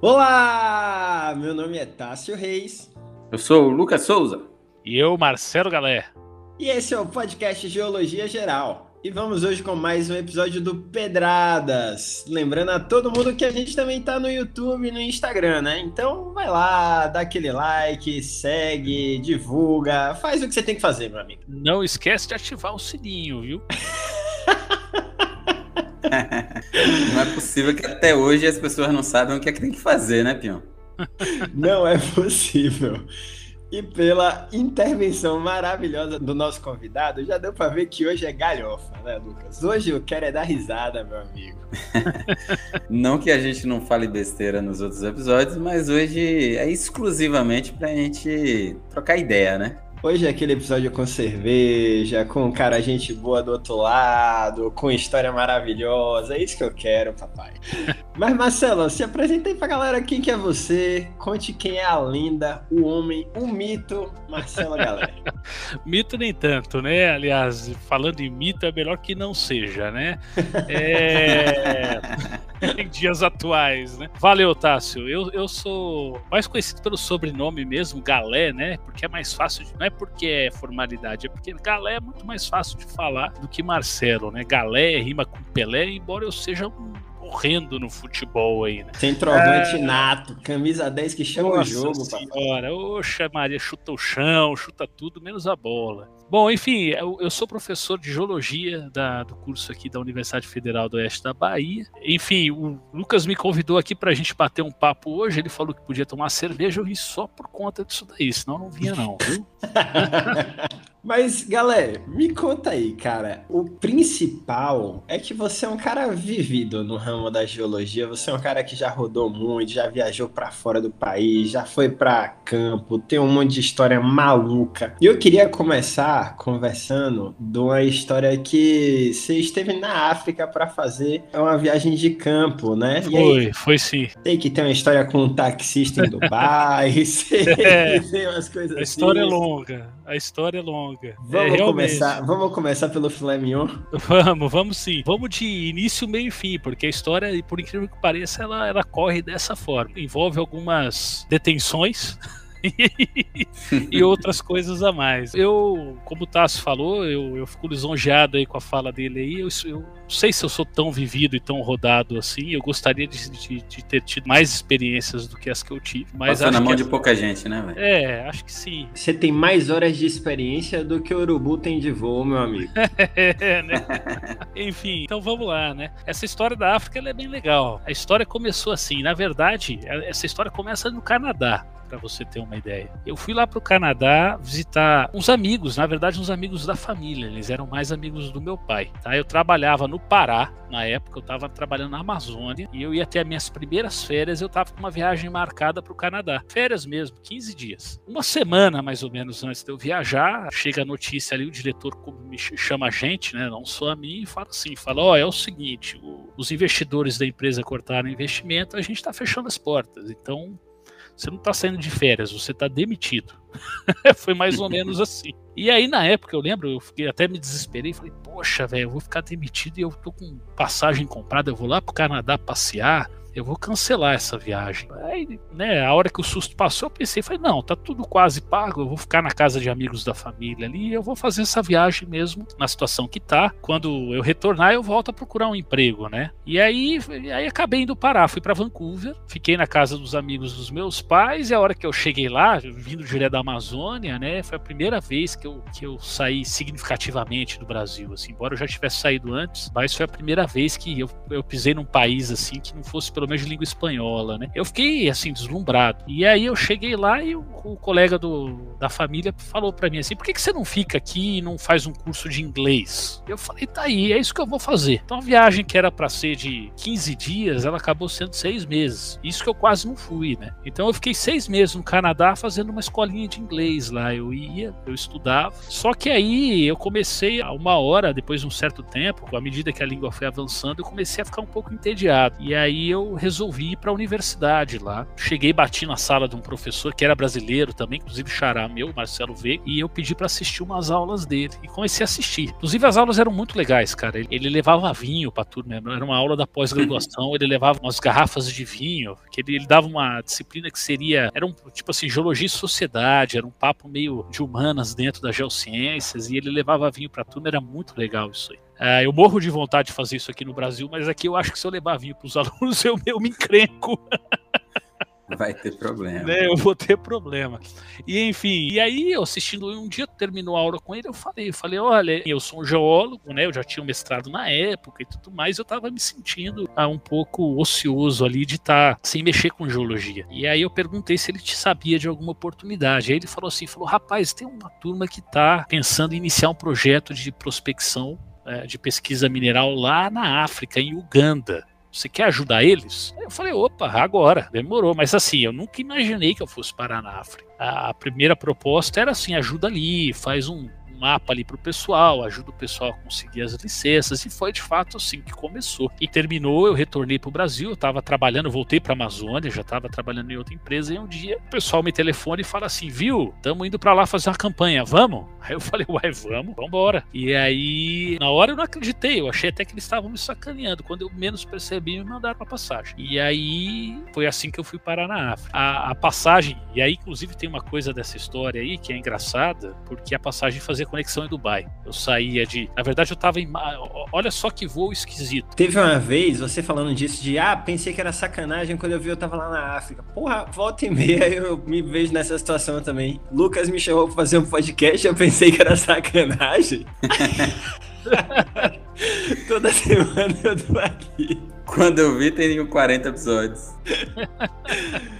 Olá, meu nome é Tássio Reis. Eu sou o Lucas Souza. E eu, Marcelo Galé. E esse é o podcast Geologia Geral. E vamos hoje com mais um episódio do Pedradas. Lembrando a todo mundo que a gente também tá no YouTube e no Instagram, né? Então vai lá, dá aquele like, segue, divulga, faz o que você tem que fazer, meu amigo. Não esquece de ativar o sininho, viu? não é possível que até hoje as pessoas não saibam o que é que tem que fazer, né, Pion? Não é possível. E pela intervenção maravilhosa do nosso convidado, já deu para ver que hoje é galhofa, né, Lucas? Hoje eu quero é dar risada, meu amigo. não que a gente não fale besteira nos outros episódios, mas hoje é exclusivamente pra gente trocar ideia, né? Hoje é aquele episódio com cerveja, com cara gente boa do outro lado, com história maravilhosa. É isso que eu quero, papai. Mas Marcelo, se apresenta aí pra galera quem que é você. Conte quem é a lenda, o homem, o mito, Marcelo Galera. mito nem tanto, né? Aliás, falando em mito, é melhor que não seja, né? É... em dias atuais, né? Valeu, Tássio. Eu, eu sou mais conhecido pelo sobrenome mesmo, Galé, né? Porque é mais fácil de. Não é porque é formalidade, é porque Galé é muito mais fácil de falar do que Marcelo, né? Galé rima com Pelé, embora eu seja um horrendo no futebol aí, né? Centroavante é... nato, camisa 10 que chama Nossa o jogo, senhora, Oxa, Maria, chuta o chão, chuta tudo, menos a bola. Bom, enfim, eu, eu sou professor de geologia da, do curso aqui da Universidade Federal do Oeste da Bahia. Enfim, o Lucas me convidou aqui para a gente bater um papo hoje. Ele falou que podia tomar cerveja, eu vim só por conta disso daí, senão não vinha, não, viu? Mas, galera, me conta aí, cara. O principal é que você é um cara vivido no ramo da geologia. Você é um cara que já rodou muito, já viajou para fora do país, já foi para campo, tem um monte de história maluca. E eu queria começar conversando de uma história que você esteve na África para fazer uma viagem de campo, né? Foi, aí, foi sim. Sei que tem uma história com um taxista em Dubai, sei, é, tem umas coisas assim. A história é longa, a história é longa longa. Vamos, é, começar, vamos começar pelo filé mignon? Vamos, vamos sim. Vamos de início, meio e fim, porque a história, por incrível que pareça, ela, ela corre dessa forma. Envolve algumas detenções. e outras coisas a mais. Eu, como o Tassi falou, eu, eu fico lisonjeado aí com a fala dele aí. Eu, eu não sei se eu sou tão vivido e tão rodado assim. Eu gostaria de, de, de ter tido mais experiências do que as que eu tive. Mas Passou na mão de pouca gente, né, velho? É, acho que sim. Você tem mais horas de experiência do que o Urubu tem de voo, meu amigo. é, né? Enfim, então vamos lá, né? Essa história da África é bem legal. A história começou assim. Na verdade, essa história começa no Canadá para você ter uma ideia. Eu fui lá para o Canadá visitar uns amigos, na verdade, uns amigos da família. Eles eram mais amigos do meu pai. Tá? Eu trabalhava no Pará, na época, eu estava trabalhando na Amazônia e eu ia ter as minhas primeiras férias. Eu estava com uma viagem marcada para o Canadá. Férias mesmo, 15 dias. Uma semana mais ou menos antes de eu viajar, chega a notícia ali, o diretor me chama a gente, né, não só a mim, e fala assim: fala, ó, oh, é o seguinte, os investidores da empresa cortaram investimento, a gente está fechando as portas. Então, você não está saindo de férias, você está demitido. Foi mais ou menos assim. E aí, na época, eu lembro, eu fiquei, até me desesperei, falei, poxa, velho, eu vou ficar demitido e eu tô com passagem comprada, eu vou lá pro Canadá passear eu vou cancelar essa viagem. Aí, né, a hora que o susto passou, eu pensei, falei, não, tá tudo quase pago, eu vou ficar na casa de amigos da família ali, eu vou fazer essa viagem mesmo, na situação que tá. Quando eu retornar, eu volto a procurar um emprego, né? E aí, aí acabei indo parar, fui para Vancouver, fiquei na casa dos amigos dos meus pais, e a hora que eu cheguei lá, vindo direto da Amazônia, né, foi a primeira vez que eu, que eu saí significativamente do Brasil, assim, embora eu já tivesse saído antes, mas foi a primeira vez que eu, eu pisei num país, assim, que não fosse pelo pelo menos de língua espanhola, né? Eu fiquei assim deslumbrado. E aí eu cheguei lá e o, o colega do, da família falou para mim assim: "Por que, que você não fica aqui e não faz um curso de inglês?" Eu falei: "Tá aí, é isso que eu vou fazer". Então a viagem que era para ser de 15 dias, ela acabou sendo seis meses. Isso que eu quase não fui, né? Então eu fiquei seis meses no Canadá fazendo uma escolinha de inglês lá. Eu ia, eu estudava. Só que aí eu comecei a uma hora, depois de um certo tempo, à medida que a língua foi avançando, eu comecei a ficar um pouco entediado. E aí eu resolvi ir para a universidade lá. Cheguei, bati na sala de um professor que era brasileiro também, inclusive xará meu, Marcelo V, e eu pedi para assistir umas aulas dele e comecei a assistir. Inclusive as aulas eram muito legais, cara. Ele, ele levava vinho para turma, era uma aula da pós-graduação, ele levava umas garrafas de vinho, que ele, ele dava uma disciplina que seria, era um tipo assim, geologia e sociedade, era um papo meio de humanas dentro das geociências e ele levava vinho para turma, era muito legal isso aí. Uh, eu morro de vontade de fazer isso aqui no Brasil, mas aqui eu acho que se eu levar vinho para os alunos, eu, eu me encrenco. Vai ter problema. Né, eu vou ter problema. E enfim, e aí eu assistindo um dia, terminou a aula com ele, eu falei, eu falei, olha, eu sou um geólogo, né? Eu já tinha um mestrado na época e tudo mais, eu tava me sentindo ah, um pouco ocioso ali de estar tá, sem mexer com geologia. E aí eu perguntei se ele te sabia de alguma oportunidade. Aí ele falou assim, falou, rapaz, tem uma turma que tá pensando em iniciar um projeto de prospecção é, de pesquisa mineral lá na África, em Uganda. Você quer ajudar eles? Eu falei, opa, agora, demorou. Mas assim, eu nunca imaginei que eu fosse parar na África. A primeira proposta era assim: ajuda ali, faz um, mapa ali para o pessoal, ajuda o pessoal a conseguir as licenças, e foi de fato assim que começou. E terminou, eu retornei para o Brasil, eu estava trabalhando, voltei para a Amazônia, já estava trabalhando em outra empresa, e um dia o pessoal me telefona e fala assim: viu, estamos indo para lá fazer uma campanha, vamos? Aí eu falei, uai, vamos, vamos embora. E aí, na hora eu não acreditei, eu achei até que eles estavam me sacaneando. Quando eu menos percebi, me mandaram para passagem. E aí foi assim que eu fui parar na África. A, a passagem, e aí inclusive tem uma coisa dessa história aí que é engraçada, porque a passagem fazia conexão em Dubai. Eu saía de. Na verdade, eu tava em. Olha só que voo esquisito. Teve uma vez, você falando disso, de ah, pensei que era sacanagem quando eu vi eu tava lá na África. Porra, volta e meia eu me vejo nessa situação também. Lucas me chamou pra fazer um podcast, eu pensei que era sacanagem. Toda semana eu tô aqui. Quando eu vi, tem 40 episódios.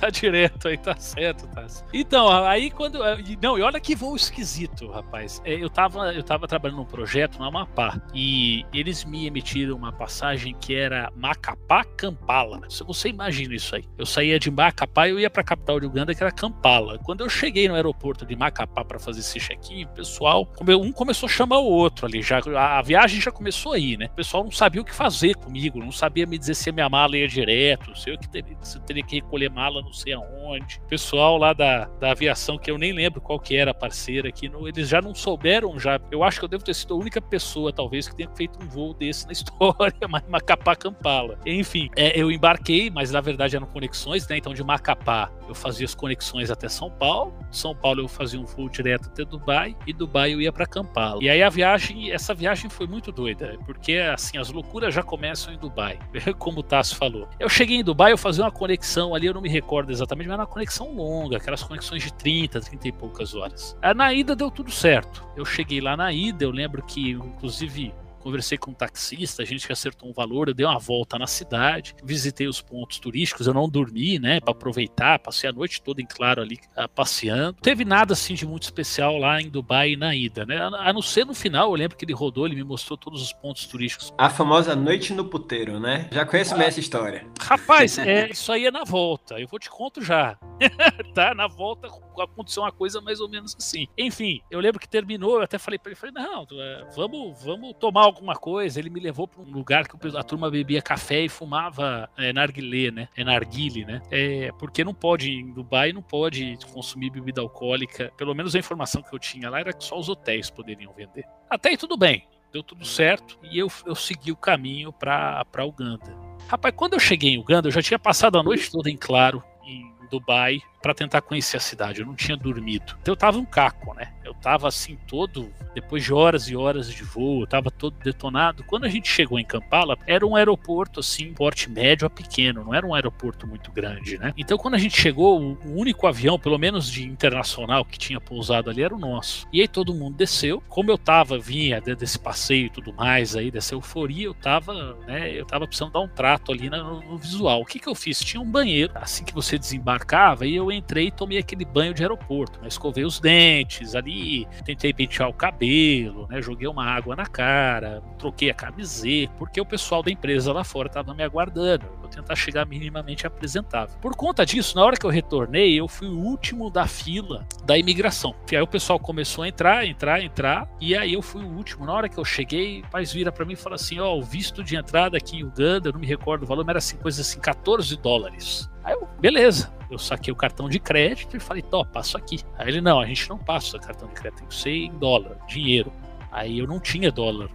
tá direto aí, tá certo, tá. Então, aí quando. Não, e olha que voo esquisito, rapaz. É, eu tava, eu tava trabalhando num projeto no Amapá e eles me emitiram uma passagem que era Macapá Kampala. Se você imagina isso aí. Eu saía de Macapá e eu ia pra capital de Uganda, que era Kampala. Quando eu cheguei no aeroporto de Macapá para fazer esse check-in, pessoal, um começou a chamar o outro ali. Já, a viagem já começou aí, né? O pessoal não sabia o que fazer comigo, não sabia me dizer se a minha mala ia direto, se eu, que teria, se eu teria que recolher mala não sei aonde. Pessoal lá da, da aviação, que eu nem lembro qual que era a parceira aqui, no, eles já não souberam, já. Eu acho que eu devo ter sido a única pessoa, talvez, que tenha feito um voo desse na história, Macapá Campala. Enfim, é, eu embarquei, mas na verdade eram conexões, né? Então de Macapá eu fazia as conexões até São Paulo, São Paulo eu fazia um voo direto até Dubai e Dubai eu ia para Kampala. E aí a viagem, essa viagem foi muito doida, porque assim as loucuras já começam em Dubai, como o Tasso falou. Eu cheguei em Dubai, eu fazia uma conexão ali, eu não me recordo exatamente, mas era uma conexão longa, aquelas conexões de 30, 30 e poucas horas. Na ida deu tudo certo. Eu cheguei lá na ida, eu lembro que, inclusive, conversei com um taxista, a gente que acertou um valor, eu dei uma volta na cidade, visitei os pontos turísticos, eu não dormi, né, para aproveitar, passei a noite toda em claro ali uh, passeando. Não teve nada assim de muito especial lá em Dubai e na ida, né? A não ser no final, eu lembro que ele rodou, ele me mostrou todos os pontos turísticos. A famosa noite no puteiro, né? Já conheço ah, essa história. Rapaz, é, isso aí é na volta, eu vou te conto já. tá, na volta aconteceu uma coisa mais ou menos assim. Enfim, eu lembro que terminou, eu até falei para ele, falei, não, é, vamos, vamos tomar alguma coisa. Ele me levou para um lugar que a turma bebia café e fumava é, narguilé, né? É narguile, né? É, porque não pode, em Dubai, não pode consumir bebida alcoólica. Pelo menos a informação que eu tinha lá era que só os hotéis poderiam vender. Até aí tudo bem, deu tudo certo e eu, eu segui o caminho para Uganda. Rapaz, quando eu cheguei em Uganda, eu já tinha passado a noite toda em claro em Dubai para tentar conhecer a cidade. Eu não tinha dormido. Então eu tava um caco, né? Eu tava assim todo, depois de horas e horas de voo, eu tava todo detonado. Quando a gente chegou em Kampala, era um aeroporto assim, porte médio a pequeno, não era um aeroporto muito grande, né? Então quando a gente chegou, o único avião, pelo menos de internacional que tinha pousado ali era o nosso. E aí todo mundo desceu. Como eu tava, vinha desse passeio e tudo mais aí, dessa euforia, eu tava, né, eu tava precisando dar um trato ali no, no visual. O que que eu fiz? Tinha um banheiro, assim que você desembarcava, e eu entrei e tomei aquele banho de aeroporto, né? Escovei os dentes ali, tentei pentear o cabelo, né? Joguei uma água na cara, troquei a camiseta, porque o pessoal da empresa lá fora estava me aguardando. Vou tentar chegar minimamente apresentável. Por conta disso, na hora que eu retornei, eu fui o último da fila da imigração. E aí o pessoal começou a entrar, entrar, entrar, e aí eu fui o último. Na hora que eu cheguei, o pai vira para mim e fala assim: Ó, oh, o visto de entrada aqui em Uganda, eu não me recordo o valor, mas era assim, coisa assim, 14 dólares. Aí eu, beleza. Eu saquei o cartão de crédito e falei, tó, passo aqui. Aí ele, não, a gente não passa cartão de crédito, tem que ser em dólar, dinheiro. Aí eu não tinha dólar.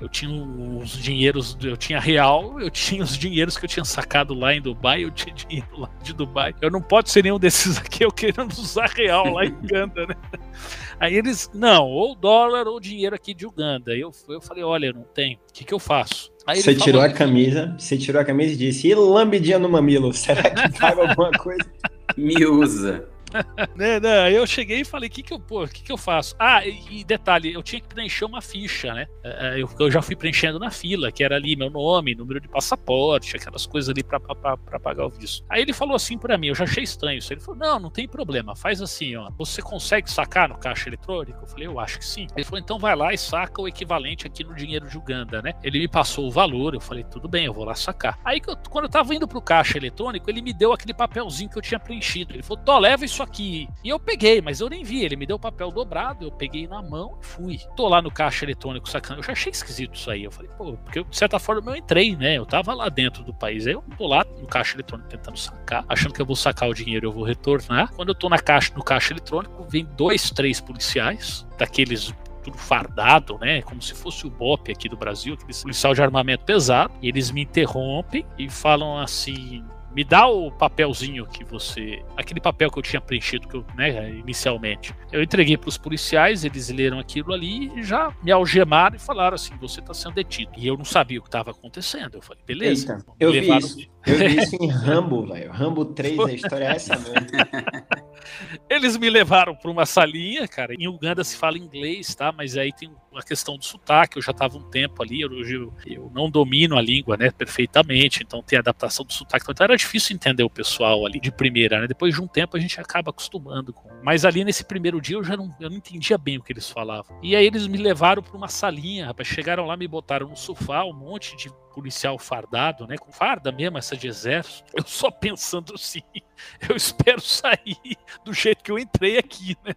Eu tinha os dinheiros, eu tinha real, eu tinha os dinheiros que eu tinha sacado lá em Dubai, eu tinha dinheiro lá de Dubai. Eu não pode ser nenhum desses aqui, eu querendo usar real lá em Uganda, né? Aí eles, não, ou dólar ou dinheiro aqui de Uganda. Aí eu, eu falei, olha, eu não tenho, o que, que eu faço? Aí você tirou a camisa, você tirou a camisa e disse, e lambidinha no mamilo, será que paga alguma coisa? Me usa. né, né, eu cheguei e falei, o que que eu, pô, que que eu faço? Ah, e, e, detalhe, eu tinha que preencher uma ficha, né? É, é, eu, eu, já fui preenchendo na fila, que era ali meu nome, número de passaporte, aquelas coisas ali pra pagar o visto. Aí ele falou assim pra mim, eu já achei estranho isso. Ele falou, não, não tem problema, faz assim, ó. Você consegue sacar no caixa eletrônico? Eu falei, eu acho que sim. Ele falou, então vai lá e saca o equivalente aqui no dinheiro de Uganda, né? Ele me passou o valor, eu falei, tudo bem, eu vou lá sacar. Aí quando eu tava indo pro caixa eletrônico, ele me deu aquele papelzinho que eu tinha preenchido. Ele falou, tô, leva isso aqui. E eu peguei, mas eu nem vi. Ele me deu o papel dobrado, eu peguei na mão e fui. Tô lá no caixa eletrônico sacando. Eu já achei esquisito isso aí. Eu falei, pô, porque de certa forma eu entrei, né? Eu tava lá dentro do país. Aí eu tô lá no caixa eletrônico tentando sacar, achando que eu vou sacar o dinheiro, eu vou retornar. Quando eu tô na caixa, no caixa eletrônico, vem dois, três policiais, daqueles tudo fardado, né? Como se fosse o BOP aqui do Brasil, aquele policial de armamento pesado. Eles me interrompem e falam assim: me dá o papelzinho que você. aquele papel que eu tinha preenchido que eu, né, inicialmente. Eu entreguei para os policiais, eles leram aquilo ali e já me algemaram e falaram assim: você está sendo detido. E eu não sabia o que estava acontecendo. Eu falei: beleza. Eita, eu, vi isso. Eu vi isso em Rambo, velho. Rambo 3, a história é essa mesmo. Eles me levaram para uma salinha, cara. Em Uganda se fala inglês, tá? Mas aí tem a questão do sotaque. Eu já estava um tempo ali, eu, eu, eu, não domino a língua, né, perfeitamente. Então tem a adaptação do sotaque. Então era difícil entender o pessoal ali de primeira, né? Depois de um tempo a gente acaba acostumando com. Mas ali nesse primeiro dia eu já não, eu não entendia bem o que eles falavam. E aí eles me levaram para uma salinha, rapaz. Chegaram lá, me botaram no sofá, um monte de policial fardado, né? Com farda mesmo, essa de exército. Eu só pensando assim, eu espero sair do jeito que eu entrei aqui, né?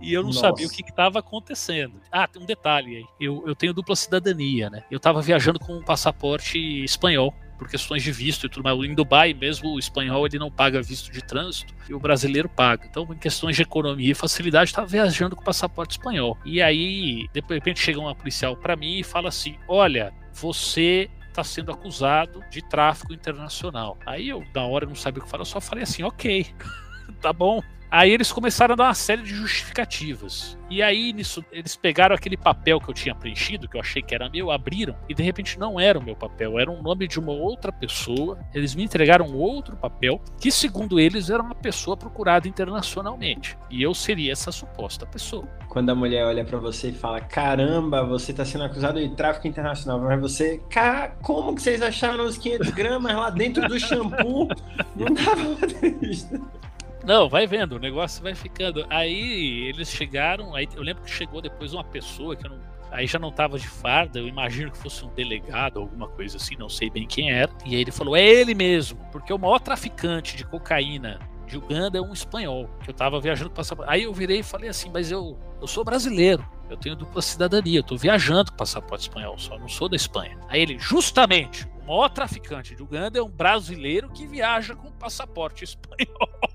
E eu não Nossa. sabia o que estava acontecendo. Ah, tem um detalhe aí. Eu, eu tenho dupla cidadania, né? Eu estava viajando com um passaporte espanhol por questões de visto e tudo mais. Em Dubai, mesmo o espanhol ele não paga visto de trânsito e o brasileiro paga. Então, em questões de economia e facilidade, estava viajando com passaporte espanhol. E aí, de repente, chega uma policial para mim e fala assim: Olha, você está sendo acusado de tráfico internacional. Aí eu, na hora, não sabia o que falar, eu só falei assim: Ok, tá bom. Aí eles começaram a dar uma série de justificativas. E aí, nisso, eles pegaram aquele papel que eu tinha preenchido, que eu achei que era meu, abriram, e de repente não era o meu papel, era um nome de uma outra pessoa. Eles me entregaram outro papel, que segundo eles era uma pessoa procurada internacionalmente. E eu seria essa suposta pessoa. Quando a mulher olha para você e fala: Caramba, você tá sendo acusado de tráfico internacional, mas você, cara, como que vocês acharam os 500 gramas lá dentro do shampoo? Não dava pra. Não, vai vendo, o negócio vai ficando. Aí eles chegaram, aí eu lembro que chegou depois uma pessoa que eu não, aí já não tava de farda, eu imagino que fosse um delegado, alguma coisa assim, não sei bem quem era. E aí ele falou: "É ele mesmo, porque o maior traficante de cocaína de Uganda é um espanhol, que eu tava viajando passaporte. Aí eu virei e falei assim: "Mas eu eu sou brasileiro, eu tenho dupla cidadania, eu tô viajando com passaporte espanhol, só não sou da Espanha". Aí ele: "Justamente, o maior traficante de Uganda é um brasileiro que viaja com passaporte espanhol".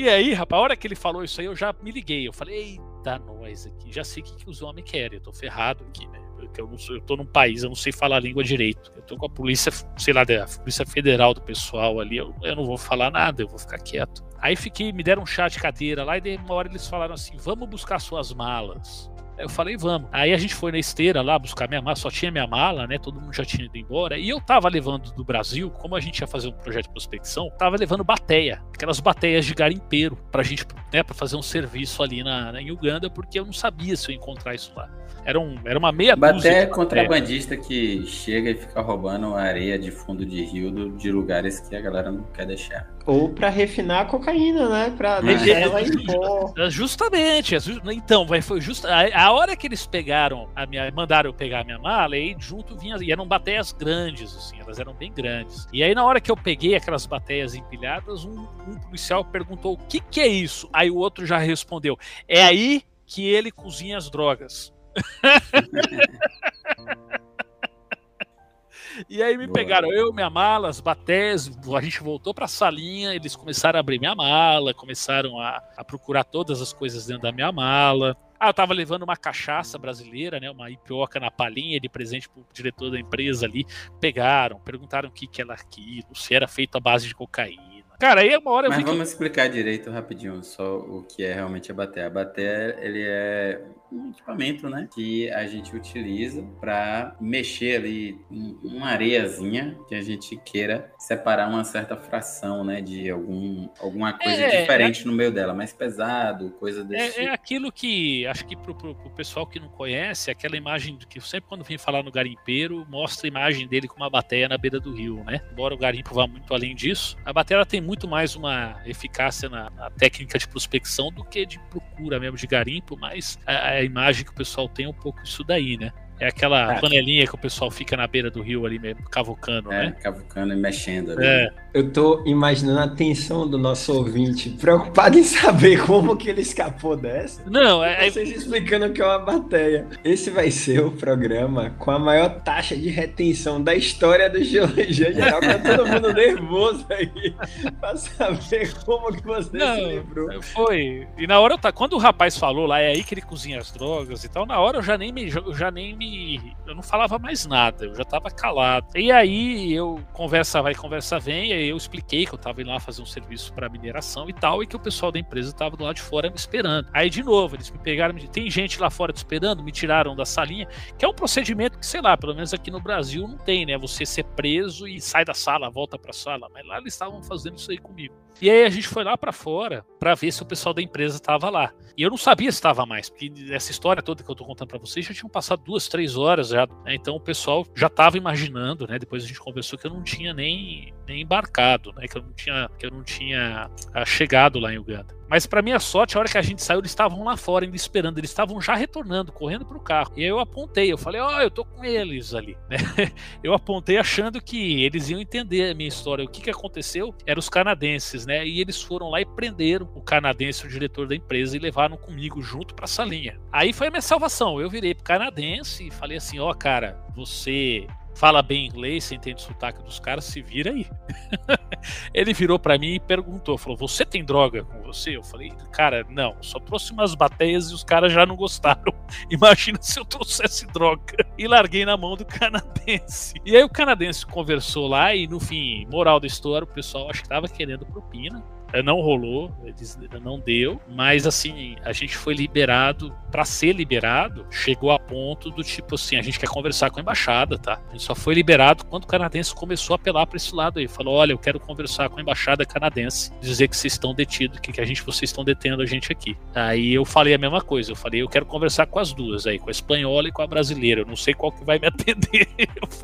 E aí, rapaz, a hora que ele falou isso aí, eu já me liguei. Eu falei, eita, nós aqui, já sei o que, que os homens querem, eu tô ferrado aqui, né? Eu, não sou, eu tô num país, eu não sei falar a língua direito. Eu tô com a polícia, sei lá, a polícia federal do pessoal ali, eu, eu não vou falar nada, eu vou ficar quieto. Aí fiquei, me deram um chá de cadeira lá, e de uma hora eles falaram assim: vamos buscar suas malas. Eu falei, vamos. Aí a gente foi na esteira lá buscar minha mala, só tinha minha mala, né? Todo mundo já tinha ido embora. E eu tava levando do Brasil, como a gente ia fazer um projeto de prospecção, tava levando bateia, aquelas bateias de garimpeiro, pra gente, né, pra fazer um serviço ali na, na em Uganda, porque eu não sabia se eu ia encontrar isso lá. Era, um, era uma meia dúzia. Até contrabandista que chega e fica roubando areia de fundo de rio de lugares que a galera não quer deixar. Ou para refinar a cocaína, né? Pra deixar ela em pó. Justamente. Então, foi justo. A, hora que eles pegaram a minha. Mandaram eu pegar a minha mala, e junto vinha. E eram bateias grandes, assim, elas eram bem grandes. E aí, na hora que eu peguei aquelas bateias empilhadas, um, um policial perguntou: o que, que é isso? Aí o outro já respondeu: é aí que ele cozinha as drogas. E aí me Boa. pegaram, eu, minha mala, as batés, a gente voltou pra salinha, eles começaram a abrir minha mala, começaram a, a procurar todas as coisas dentro da minha mala. Ah, eu tava levando uma cachaça brasileira, né? Uma ipioca na palhinha de presente pro diretor da empresa ali. Pegaram, perguntaram o que, que era aquilo, se era feito à base de cocaína. Cara, aí uma hora eu Mas vamos que... explicar direito rapidinho só o que é realmente a bater. A bater, ele é um equipamento, né? Que a gente utiliza para mexer ali uma areiazinha que a gente queira separar uma certa fração, né? De algum, alguma coisa é, diferente é, no meio dela, mais pesado, coisa desse é, é tipo. É aquilo que, acho que pro, pro, pro, pessoal que não conhece, aquela imagem que eu sempre quando vem falar no garimpeiro, mostra a imagem dele com uma bateia na beira do rio, né? Embora o garimpo vá muito além disso, a bateia tem muito mais uma eficácia na, na técnica de prospecção do que de procura mesmo de garimpo, mas a, a imagem que o pessoal tem é um pouco isso daí, né? É aquela é. panelinha que o pessoal fica na beira do rio ali mesmo, cavucando, é, né? Cavucando e mexendo ali. É. Eu tô imaginando a tensão do nosso ouvinte, preocupado em saber como que ele escapou dessa. Não, é. é- Vocês explicando o que é uma bateia. Esse vai ser o programa com a maior taxa de retenção da história do Geologia Geral. Tá todo mundo nervoso aí pra saber como que você Não, se lembrou. Foi. E na hora, tá, quando o rapaz falou lá, é aí que ele cozinha as drogas e tal, na hora eu já nem me. Eu já nem me. Eu não falava mais nada, eu já tava calado. E aí eu conversa vai, conversa vem, eu expliquei que eu estava indo lá fazer um serviço para mineração e tal, e que o pessoal da empresa estava do lado de fora me esperando. Aí, de novo, eles me pegaram, me tem gente lá fora te esperando, me tiraram da salinha, que é um procedimento que, sei lá, pelo menos aqui no Brasil não tem, né? Você ser preso e sai da sala, volta para a sala. Mas lá eles estavam fazendo isso aí comigo. E aí a gente foi lá para fora para ver se o pessoal da empresa estava lá. E eu não sabia se estava mais, porque essa história toda que eu tô contando para vocês já tinham passado duas, três horas já. Né? Então o pessoal já estava imaginando, né? Depois a gente conversou que eu não tinha nem, nem embarcado, né? Que eu não tinha, que eu não tinha ah, chegado lá em Uganda. Mas para minha sorte, a hora que a gente saiu, eles estavam lá fora ainda esperando, eles estavam já retornando, correndo pro carro. E aí eu apontei, eu falei, ó, oh, eu tô com eles ali, né? Eu apontei achando que eles iam entender a minha história. O que que aconteceu? Eram os canadenses, né? E eles foram lá e prenderam o canadense, o diretor da empresa, e levaram comigo junto pra salinha. Aí foi a minha salvação. Eu virei pro canadense e falei assim, ó, oh, cara, você fala bem inglês, você entende o sotaque dos caras, se vira aí. ele virou para mim e perguntou, falou, você tem droga com você? Eu falei, cara, não, só trouxe umas bateias e os caras já não gostaram. Imagina se eu trouxesse droga. E larguei na mão do canadense. E aí o canadense conversou lá e no fim, moral da história, o pessoal acho que tava querendo propina. É, não rolou, não deu, mas assim, a gente foi liberado, para ser liberado, chegou a ponto do tipo assim, a gente quer conversar com a embaixada, tá? A gente só foi liberado quando o canadense começou a apelar para esse lado aí, falou: "Olha, eu quero conversar com a embaixada canadense, dizer que vocês estão detidos, que, que a gente vocês estão detendo a gente aqui". Aí eu falei a mesma coisa, eu falei: "Eu quero conversar com as duas aí, com a espanhola e com a brasileira, eu não sei qual que vai me atender".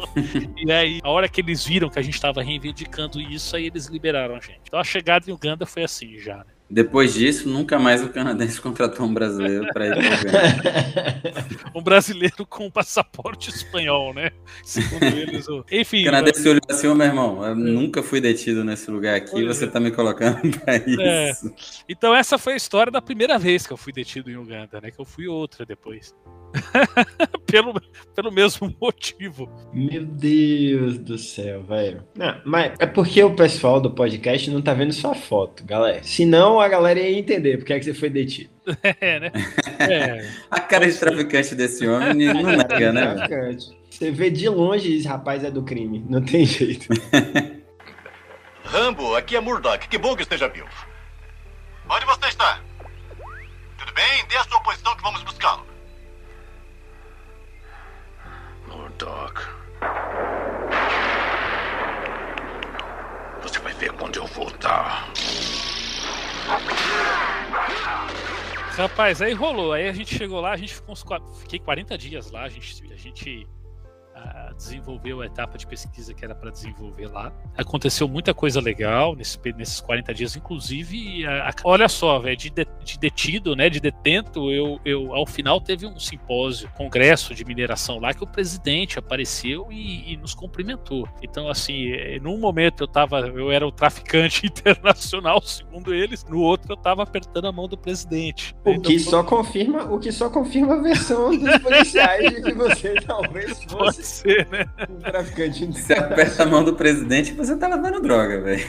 e aí, a hora que eles viram que a gente estava reivindicando isso, aí eles liberaram a gente. Então a chegada em Uganda Foi assim já, né? Depois disso, nunca mais o canadense contratou um brasileiro para ir para Uganda. um brasileiro com passaporte espanhol, né? Segundo eles. O... Enfim. O canadense mas... olhou assim: Ô meu irmão, eu é. nunca fui detido nesse lugar aqui, você está me colocando para é. isso. É. Então, essa foi a história da primeira vez que eu fui detido em Uganda, né? Que eu fui outra depois. pelo, pelo mesmo motivo. Meu Deus do céu, velho. Mas é porque o pessoal do podcast não tá vendo sua foto, galera. Senão a galera ia entender porque é que você foi detido. É, né? É. a cara de traficante desse homem não nega, né? Traficante. Você vê de longe esse rapaz é do crime. Não tem jeito. Rambo, aqui é Murdoch. Que bom que esteja vivo. Onde você está? Tudo bem? Dê a sua posição que vamos buscá-lo. Doc. Você vai ver quando eu voltar. Rapaz, aí rolou. Aí a gente chegou lá, a gente ficou uns. Fiquei 40 dias lá, a gente. A gente a desenvolveu a etapa de pesquisa que era para desenvolver lá. Aconteceu muita coisa legal nesse, nesses 40 dias, inclusive, a, a, olha só, velho, de, de, de, detido, né, de detento, eu, eu ao final teve um simpósio, congresso de mineração lá que o presidente apareceu e, e nos cumprimentou. Então, assim, eh, num momento eu tava, eu era o traficante internacional, segundo eles, no outro eu tava apertando a mão do presidente. O então, que só confirma, o que só confirma a versão dos policiais de que você talvez fosse ser, né? um traficante Você aperta a mão do presidente você tá levando droga, velho.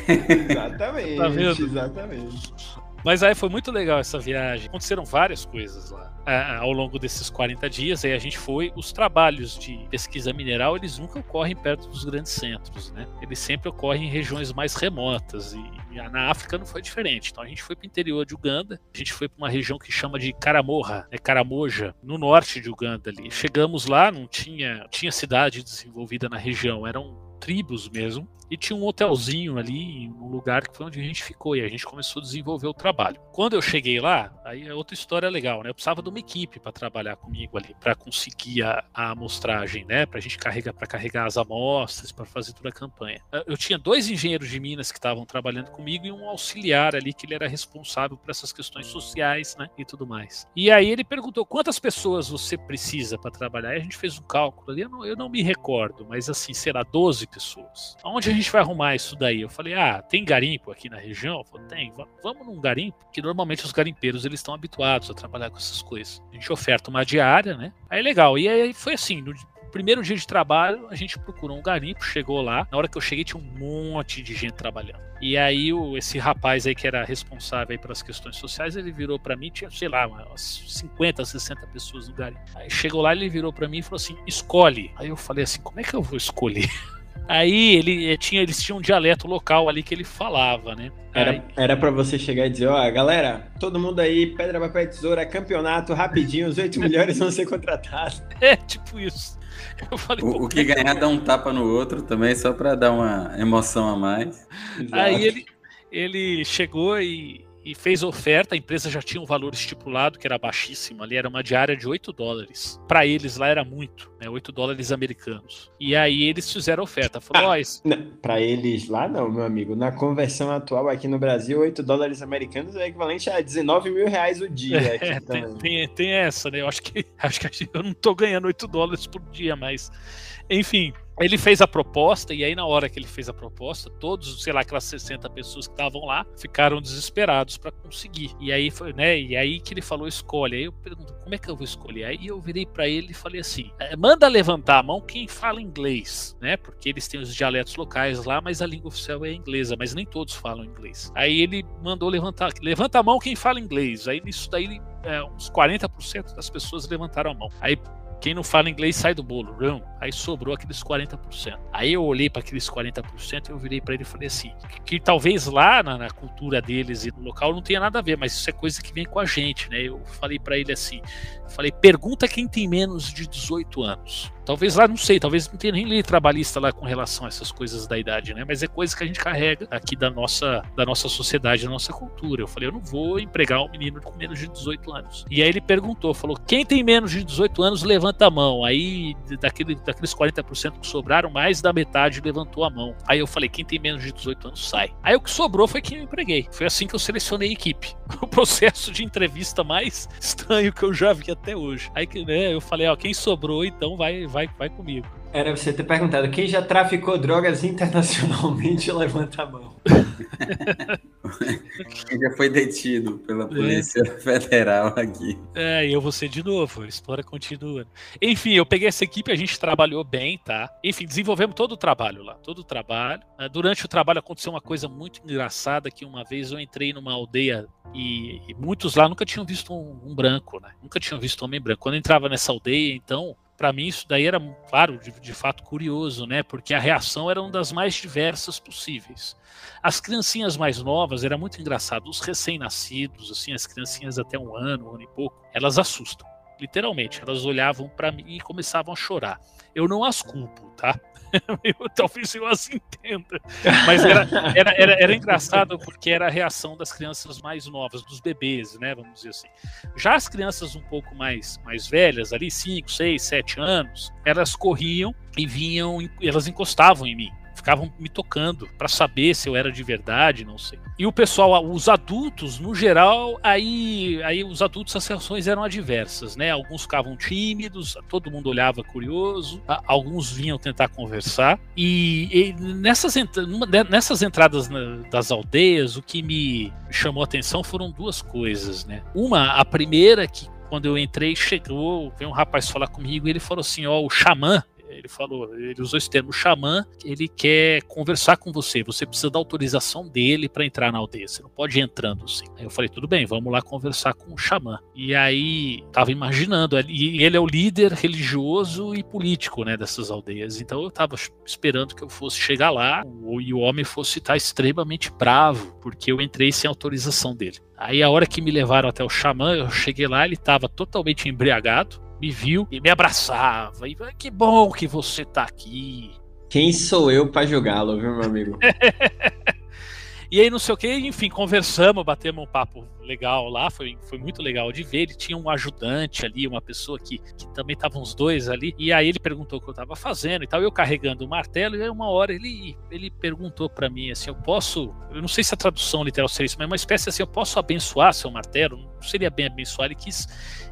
Exatamente, tá exatamente. Mas aí foi muito legal essa viagem. Aconteceram várias coisas lá ao longo desses 40 dias. Aí a gente foi. Os trabalhos de pesquisa mineral, eles nunca ocorrem perto dos grandes centros, né? Eles sempre ocorrem em regiões mais remotas. E, na África não foi diferente. Então a gente foi para o interior de Uganda. A gente foi para uma região que chama de Caramorra, né? Caramoja, no norte de Uganda ali. Chegamos lá, não tinha, tinha cidade desenvolvida na região. Eram tribos mesmo. E tinha um hotelzinho ali, um lugar que foi onde a gente ficou e a gente começou a desenvolver o trabalho. Quando eu cheguei lá, aí é outra história legal, né? Eu precisava de uma equipe para trabalhar comigo ali, para conseguir a, a, amostragem, né? Para a gente carregar, para carregar as amostras, para fazer toda a campanha. Eu tinha dois engenheiros de Minas que estavam trabalhando comigo e um auxiliar ali que ele era responsável por essas questões sociais, né? E tudo mais. E aí ele perguntou quantas pessoas você precisa para trabalhar. E a gente fez um cálculo ali, eu não, eu não me recordo, mas assim, será 12 pessoas. Onde a gente vai arrumar isso daí? Eu falei, ah, tem garimpo aqui na região? Eu falei, tem, vamos num garimpo, que normalmente os garimpeiros eles estão habituados a trabalhar com essas coisas. A gente oferta uma diária, né? Aí legal. E aí foi assim, no primeiro dia de trabalho, a gente procurou um garimpo, chegou lá. Na hora que eu cheguei, tinha um monte de gente trabalhando. E aí, o, esse rapaz aí que era responsável aí pelas questões sociais, ele virou para mim, tinha, sei lá, umas 50, 60 pessoas no garimpo. Aí chegou lá, ele virou para mim e falou assim: escolhe. Aí eu falei assim: como é que eu vou escolher? Aí ele eh, tinha, eles tinham um dialeto local ali que ele falava, né? Era, aí... era pra você chegar e dizer, ó, galera, todo mundo aí, pedra, papel tesoura, campeonato, rapidinho, os oito melhores vão ser contratados. É, tipo isso. Falei, o, o, que ganhar dá um tapa no outro também, só pra dar uma emoção a mais. Exato. Aí ele, ele chegou e, e fez oferta, a empresa já tinha um valor estipulado que era baixíssimo, ali era uma diária de 8 dólares. Para eles lá era muito, né, 8 dólares americanos. E aí eles fizeram oferta, falou, ah, oh, para eles lá não, meu amigo, na conversão atual aqui no Brasil, 8 dólares americanos é equivalente a 19 mil reais o dia. É, tem, tem, tem, essa, né, eu acho que, acho que eu não tô ganhando 8 dólares por dia, mas enfim, ele fez a proposta, e aí, na hora que ele fez a proposta, todos, sei lá, aquelas 60 pessoas que estavam lá ficaram desesperados para conseguir. E aí foi, né? E aí que ele falou: escolhe. Aí eu pergunto: como é que eu vou escolher? Aí eu virei para ele e falei assim: é, manda levantar a mão quem fala inglês, né? Porque eles têm os dialetos locais lá, mas a língua oficial é inglesa, mas nem todos falam inglês. Aí ele mandou levantar: levanta a mão quem fala inglês. Aí nisso daí, é, uns 40% das pessoas levantaram a mão. Aí quem não fala inglês sai do bolo. Não. Aí sobrou aqueles 40%. Aí eu olhei para aqueles 40% e eu virei para ele e falei assim: que, que talvez lá na, na, cultura deles e no local não tenha nada a ver, mas isso é coisa que vem com a gente, né? Eu falei para ele assim: falei, pergunta quem tem menos de 18 anos. Talvez lá, não sei, talvez não tenha nem lei trabalhista lá com relação a essas coisas da idade, né? Mas é coisa que a gente carrega aqui da nossa, da nossa sociedade, da nossa cultura. Eu falei, eu não vou empregar um menino com menos de 18 anos. E aí ele perguntou, falou, quem tem menos de 18 anos, levanta a mão. Aí, daquele, daqueles 40% que sobraram, mais da metade levantou a mão. Aí eu falei, quem tem menos de 18 anos, sai. Aí o que sobrou foi quem eu empreguei. Foi assim que eu selecionei a equipe. O processo de entrevista mais estranho que eu já vi até hoje. Aí né, eu falei, ó, quem sobrou, então vai, vai vai, vai comigo. Era você ter perguntado, quem já traficou drogas internacionalmente, levanta a mão. quem já foi detido pela. Polícia é. Federal aqui. É, e eu vou ser de novo, a história continua. Enfim, eu peguei essa equipe, a gente trabalhou bem, tá? Enfim, desenvolvemos todo o trabalho lá, todo o trabalho. Ah, durante o trabalho aconteceu uma coisa muito engraçada, que uma vez eu entrei numa aldeia e, e muitos lá nunca tinham visto um, um branco, né? Nunca tinham visto um homem branco. Quando eu entrava nessa aldeia, então, para mim isso daí era, claro, de, de, fato curioso, né? Porque a reação era uma das mais diversas possíveis. As criancinhas mais novas era muito engraçado, os recém-nascidos, assim, as criancinhas até um ano, um ano e pouco, elas assustam. Literalmente. Elas olhavam para mim e começavam a chorar. Eu não as culpo, tá? Eu, talvez eu as entenda. Mas era, era, era, era, engraçado porque era a reação das crianças mais novas, dos bebês, né? Vamos dizer assim. Já as crianças um pouco mais, mais velhas, ali, 5, 6, 7 anos, elas corriam e vinham, elas encostavam em mim ficavam me tocando para saber se eu era de verdade, não sei. E o pessoal, os adultos, no geral, aí, aí os adultos as reações eram adversas, né? Alguns ficavam tímidos, todo mundo olhava curioso, alguns vinham tentar conversar. E, e nessas, nessas entradas das aldeias, o que me chamou a atenção foram duas coisas, né? Uma, a primeira que quando eu entrei, chegou, veio um rapaz falar comigo e ele falou assim: Ó, oh, o xamã ele falou, ele usou esse termo xamã, ele quer conversar com você, você precisa da autorização dele para entrar na aldeia, você não pode ir entrando assim. Aí eu falei, tudo bem, vamos lá conversar com o xamã. E aí tava imaginando, e ele é o líder religioso e político, né, dessas aldeias. Então eu tava esperando que eu fosse chegar lá e o homem fosse estar extremamente bravo, porque eu entrei sem autorização dele. Aí a hora que me levaram até o xamã, eu cheguei lá, ele estava totalmente embriagado, me viu e me abraçava. E que bom que você tá aqui. Quem sou eu para julgá-lo, viu, meu amigo? e aí, não sei o que, enfim, conversamos, batemos um papo legal lá, foi, foi muito legal de ver. Ele tinha um ajudante ali, uma pessoa que, que também estavam os dois ali, e aí ele perguntou o que eu estava fazendo e tal. Eu carregando o martelo, e aí uma hora ele, ele perguntou para mim assim: eu posso, eu não sei se a tradução literal seria isso, mas uma espécie assim: eu posso abençoar seu martelo? Não seria bem abençoar, ele quis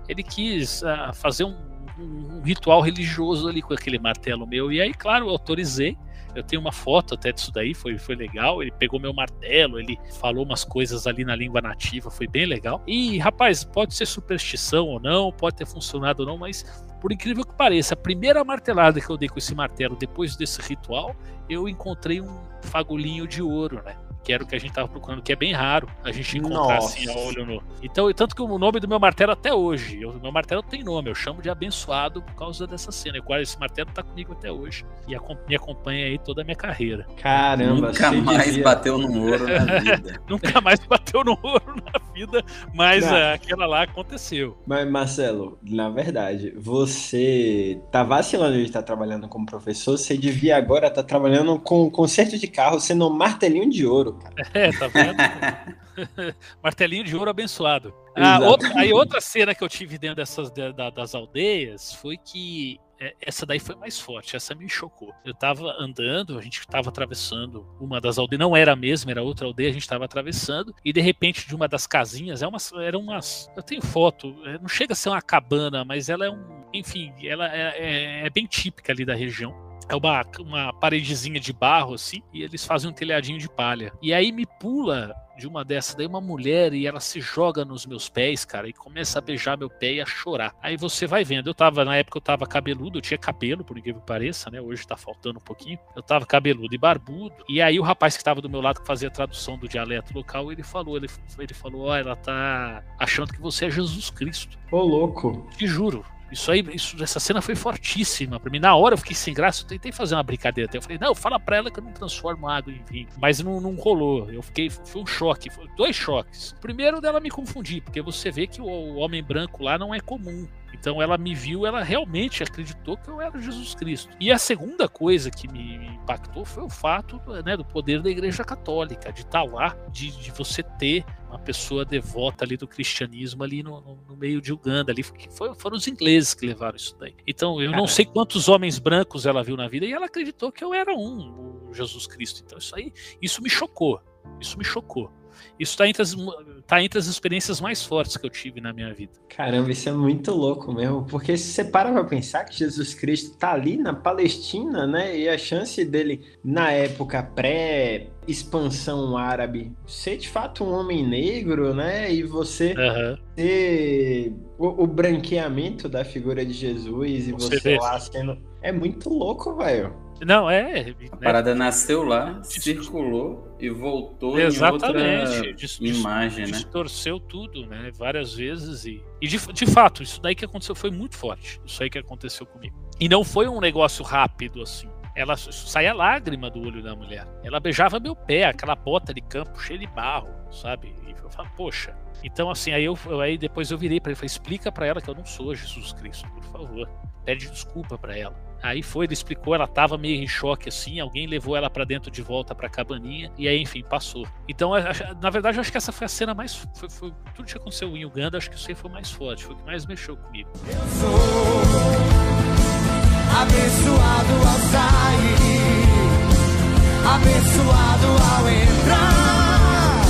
ele quis uh, fazer um, um, um, ritual religioso ali com aquele martelo meu. E aí, claro, eu autorizei. Eu tenho uma foto até disso daí, foi, foi legal. Ele pegou meu martelo, ele falou umas coisas ali na língua nativa, foi bem legal. E, rapaz, pode ser superstição ou não, pode ter funcionado ou não, mas por incrível que pareça, a primeira martelada que eu dei com esse martelo depois desse ritual, eu encontrei um fagulhinho de ouro, né? Que era o que a gente tava procurando, que é bem raro a gente encontrar Nossa. assim a olho nu. Então, tanto que o nome do meu martelo até hoje, o meu martelo tem nome, eu chamo de abençoado por causa dessa cena. E esse martelo tá comigo até hoje e me acompanha aí toda a minha carreira. Caramba, nunca mais devia... bateu no ouro na vida. nunca mais bateu no ouro na vida, mas uh, aquela lá aconteceu. Mas Marcelo, na verdade, você tá vacilando de estar trabalhando como professor, você devia agora estar tá trabalhando com conserto de carro, sendo um martelinho de ouro cara. É, tá vendo? Martelinho de ouro abençoado. Ah, outra, aí outra cena que eu tive dentro dessas da, das aldeias foi que é, essa daí foi mais forte, essa me chocou. Eu tava andando, a gente tava atravessando uma das aldeias, não era a mesma, era outra aldeia, a gente tava atravessando, e de repente de uma das casinhas, é umas, eram umas. Eu tenho foto, é, não chega a ser uma cabana, mas ela é um. Enfim, ela é, é, é bem típica ali da região é uma, uma paredezinha de barro assim, e eles fazem um telhadinho de palha. E aí me pula de uma dessas daí uma mulher e ela se joga nos meus pés, cara, e começa a beijar meu pé e a chorar. Aí você vai vendo, eu tava, na época eu tava cabeludo, eu tinha cabelo, por incrível que pareça, né? Hoje tá faltando um pouquinho. Eu tava cabeludo e barbudo. E aí o rapaz que tava do meu lado que fazia a tradução do dialeto local, ele falou, ele, ele falou: "Ó, oh, ela tá achando que você é Jesus Cristo". Ô, louco. Te juro. Isso aí, isso, essa cena foi fortíssima para mim. Na hora eu fiquei sem graça, eu tentei fazer uma brincadeira até. Eu falei, não, fala pra ela que eu não transformo água em vinho. Mas não, não rolou. Eu fiquei, foi um choque, foi dois choques. Primeiro dela me confundir, porque você vê que o, o homem branco lá não é comum. Então ela me viu, ela realmente acreditou que eu era Jesus Cristo. E a segunda coisa que me impactou foi o fato né, do poder da Igreja Católica, de estar tá lá, de, de você ter uma pessoa devota ali do cristianismo ali no, no, no meio de Uganda ali foi, foram os ingleses que levaram isso daí. Então eu não sei quantos homens brancos ela viu na vida e ela acreditou que eu era um o Jesus Cristo. Então isso aí isso me chocou isso me chocou isso está entre, as, tá entre as experiências mais fortes que eu tive na minha vida. Caramba, isso é muito louco mesmo, porque se você para pra pensar que Jesus Cristo tá ali na Palestina, né, e a chance dele, na época pré-expansão árabe, ser de fato um homem negro, né, e você uhum. ter o, o, branqueamento da figura de Jesus e você, você lá sendo... É muito louco, velho. Não, é. Né? A parada nasceu lá, circulou e voltou Exatamente. em outra imagem, né? Distorceu tudo, né? Várias vezes. E, e de, de fato, isso daí que aconteceu foi muito forte. Isso aí que aconteceu comigo. E não foi um negócio rápido assim. ela saía lágrima do olho da mulher. Ela beijava meu pé, aquela bota de campo cheia de barro, sabe? E eu falava, poxa. Então, assim, aí, eu, aí depois eu virei para ele e falei: explica para ela que eu não sou Jesus Cristo, por favor. Pede desculpa para ela. Aí foi, ele explicou, ela tava meio em choque assim, alguém levou ela para dentro de volta pra cabaninha, e aí, enfim, passou. Então, na verdade, eu acho que essa foi a cena mais. Foi, foi, tudo que aconteceu em Uganda, acho que isso aí foi mais forte, foi o que mais mexeu comigo. Eu sou abençoado ao sair, abençoado ao entrar,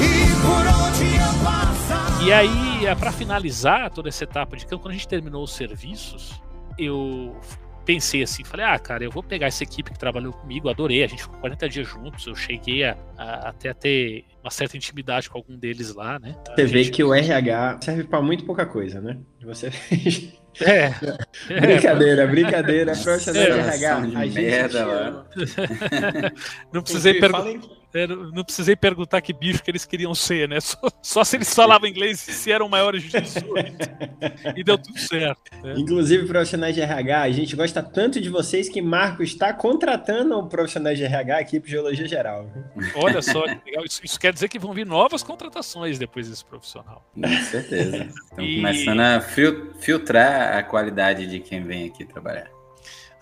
e por onde eu passar. E aí, é, para finalizar toda essa etapa de campo, quando a gente terminou os serviços, eu pensei assim, falei, ah, cara, eu vou pegar essa equipe que trabalhou comigo, adorei, a gente ficou 40 dias juntos, eu cheguei a, a, até a ter uma certa intimidade com algum deles lá, né? Você vê que o RH serve para muito pouca coisa, né? Você. É. brincadeira, brincadeira, profissional é, de RH. A gente merda, Não precisei perguntar. Não precisei perguntar que bicho que eles queriam ser, né? Só, só se eles falavam inglês e se eram maiores de 18. e deu tudo certo. Né? Inclusive, profissionais de RH, a gente gosta tanto de vocês que Marco está contratando um profissional de RH aqui para Geologia Geral. Olha só. Isso, isso, quer dizer que vão vir novas contratações depois desse profissional. Com certeza. Estão e... começando a filtrar a qualidade de quem vem aqui trabalhar.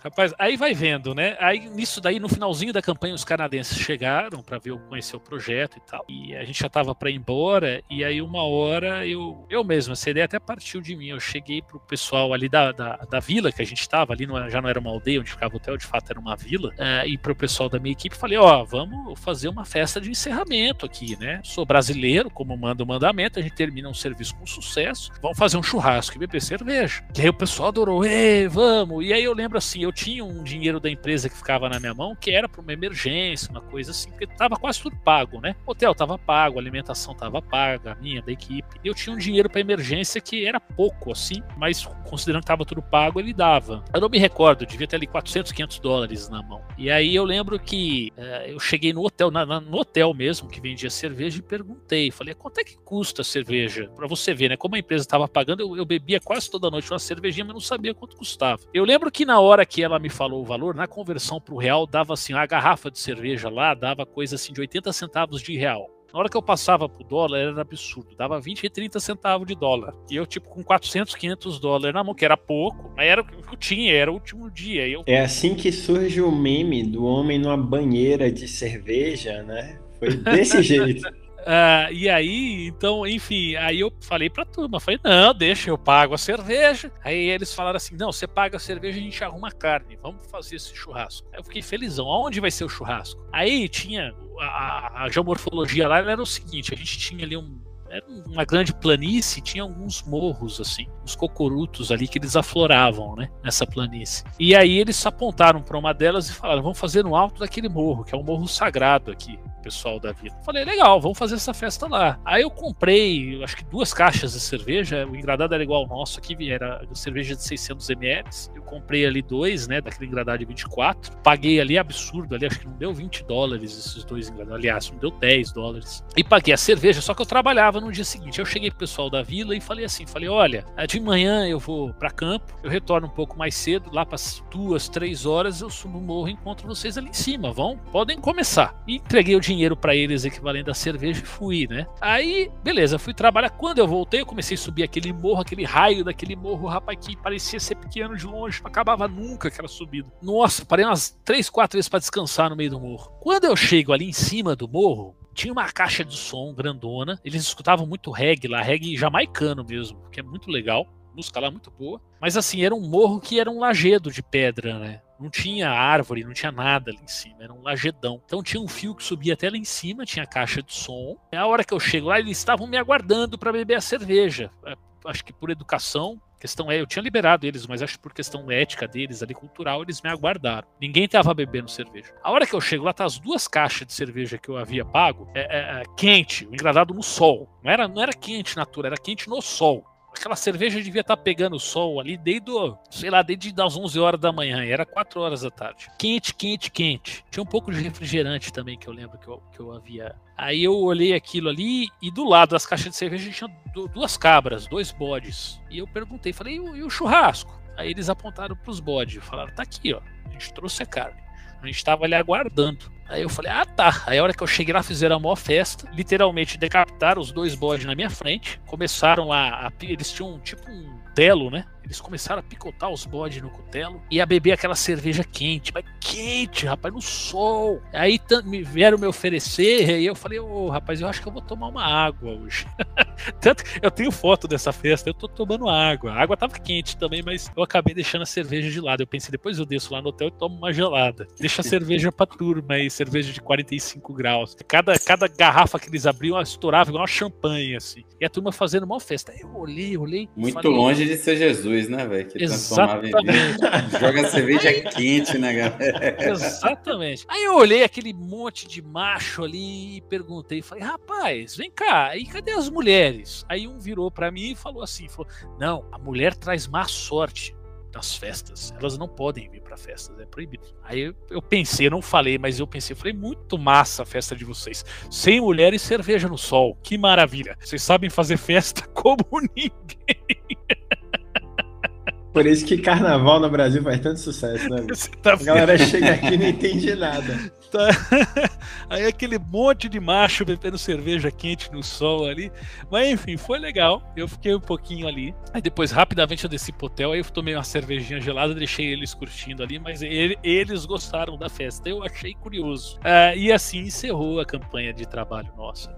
Rapaz, aí vai vendo, né? Aí nisso daí, no finalzinho da campanha, os canadenses chegaram para ver conhecer o projeto e tal. E a gente já tava para ir embora. E aí, uma hora, eu, eu mesmo, essa ideia até partiu de mim. Eu cheguei pro pessoal ali da, da, da vila que a gente tava, ali não, já não era uma aldeia onde ficava o hotel, de fato era uma vila. Uh, e pro pessoal da minha equipe, falei: Ó, vamos fazer uma festa de encerramento aqui, né? Sou brasileiro, como manda o mandamento, a gente termina um serviço com sucesso. Vamos fazer um churrasco e beber cerveja. E aí o pessoal adorou, Ei, vamos. E aí eu lembro assim, eu eu tinha um dinheiro da empresa que ficava na minha mão, que era para uma emergência, uma coisa assim, porque tava quase tudo pago, né? Hotel tava pago, alimentação tava paga, minha, da equipe. Eu tinha um dinheiro para emergência que era pouco, assim, mas considerando que tava tudo pago, ele dava. Eu não me recordo, devia ter ali 400, 500 dólares na mão. E aí eu lembro que uh, eu cheguei no hotel, na, na, no hotel mesmo, que vendia cerveja, e perguntei, falei, quanto é que custa a cerveja? Para você ver, né? Como a empresa tava pagando, eu, eu bebia quase toda noite uma cervejinha, mas não sabia quanto custava. Eu lembro que na hora que ela me falou o valor, na conversão para o real dava assim, a garrafa de cerveja lá dava coisa assim de 80 centavos de real. Na hora que eu passava pro dólar, era absurdo. Dava 20 e 30 centavos de dólar. E eu, tipo, com 400, 500 dólares na mão, que era pouco, mas era o que eu tinha, era o último dia. Eu... É assim que surge o meme do homem numa banheira de cerveja, né? Foi desse jeito. Uh, e aí, então, enfim, aí eu falei pra turma, falei, não, deixa, eu pago a cerveja. Aí eles falaram assim, não, você paga a cerveja, a gente arruma carne, vamos fazer esse churrasco. Aí eu fiquei felizão, aonde vai ser o churrasco? Aí tinha, a, a geomorfologia lá era o seguinte, a gente tinha ali um, era uma grande planície, tinha alguns morros, assim, uns cocorutos ali que eles afloravam, né, nessa planície. E aí eles apontaram para uma delas e falaram: vamos fazer no alto daquele morro, que é um morro sagrado aqui pessoal da vila. Falei, legal, vamos fazer essa festa lá. Aí eu comprei, acho que duas caixas de cerveja, o engradado era igual ao nosso aqui, era cerveja de 600 ml. Eu comprei ali dois, né, daquele engradado de 24. Paguei ali absurdo, ali acho que não deu 20 dólares esses dois engradados. Aliás, não deu 10 dólares. E paguei a cerveja, só que eu trabalhava no dia seguinte. Eu cheguei pro pessoal da vila e falei assim, falei, olha, de manhã eu vou para campo, eu retorno um pouco mais cedo, lá para duas, três horas eu subo no morro e encontro vocês ali em cima, vão? Podem começar. E entreguei o dinheiro para eles equivalente a cerveja e fui, né? Aí, beleza, fui trabalhar. Quando eu voltei, eu comecei a subir aquele morro, aquele raio daquele morro, rapaz, que parecia ser pequeno de longe, não acabava nunca aquela subida. Nossa, parei umas três, quatro vezes para descansar no meio do morro. Quando eu chego ali em cima do morro, tinha uma caixa de som grandona. Eles escutavam muito reggae lá, reggae jamaicano mesmo, que é muito legal. Música lá muito boa. Mas assim, era um morro que era um lajedo de pedra, né? Não tinha árvore, não tinha nada ali em cima, era um lagedão. Então tinha um fio que subia até lá em cima, tinha caixa de som. E a hora que eu chego lá, eles estavam me aguardando para beber a cerveja. É, acho que por educação, questão é, eu tinha liberado eles, mas acho que por questão ética deles ali, cultural, eles me aguardaram. Ninguém tava bebendo cerveja. A hora que eu chego lá, tá as duas caixas de cerveja que eu havia pago, é, é, é quente, engradado no sol. Não era, não era quente natura, era quente no sol aquela cerveja devia estar tá pegando sol ali desde, sei lá, desde as 11 horas da manhã, e era 4 horas da tarde. Quente, quente, quente. Tinha um pouco de refrigerante também, que eu lembro que eu, que eu havia. Aí eu olhei aquilo ali, e do lado das caixas de cerveja tinha duas cabras, dois bodes. E eu perguntei, falei, e o, o churrasco? Aí eles apontaram pros bodes, falaram: tá aqui, ó, a gente trouxe a carne. A gente tava ali aguardando. Aí eu falei, ah tá. Aí a hora que eu cheguei lá, fizeram a maior festa. Literalmente decapitaram os dois bodes na minha frente. Começaram lá, a, eles tinham tipo um telo, né? Eles começaram a picotar os bodes no cutelo e a beber aquela cerveja quente, mas quente, rapaz, no sol. Aí me vieram me oferecer e eu falei, ô oh, rapaz, eu acho que eu vou tomar uma água hoje. Tanto que eu tenho foto dessa festa, eu tô tomando água. A água tava quente também, mas eu acabei deixando a cerveja de lado. Eu pensei, depois eu desço lá no hotel e tomo uma gelada. Deixa a cerveja pra turma aí, cerveja de 45 graus. Cada, cada garrafa que eles abriam estourava igual uma champanhe, assim. E a turma fazendo uma festa. Eu olhei, olhei. Muito falei, longe de ser Jesus, né, velho? Que Exatamente. Joga cerveja quente, né, galera? Exatamente. Aí eu olhei aquele monte de macho ali e perguntei, falei, rapaz, vem cá, e cadê as mulheres? Aí um virou para mim e falou assim, falou, não, a mulher traz má sorte nas festas. Elas não podem vir para festas, é proibido. Aí eu, eu, pensei, eu não falei, mas eu pensei, eu falei, muito massa a festa de vocês. Sem mulher e cerveja no sol. Que maravilha. Vocês sabem fazer festa como ninguém. Por isso que carnaval no Brasil faz tanto sucesso, né? Tá a galera chega aqui e não entende nada. Tá. Aí aquele monte de macho bebendo cerveja quente no sol ali. Mas enfim, foi legal. Eu fiquei um pouquinho ali. Aí depois, rapidamente, eu desci pro hotel. Aí eu tomei uma cervejinha gelada, deixei eles curtindo ali. Mas ele, eles gostaram da festa. Eu achei curioso. Uh, e assim encerrou a campanha de trabalho nossa.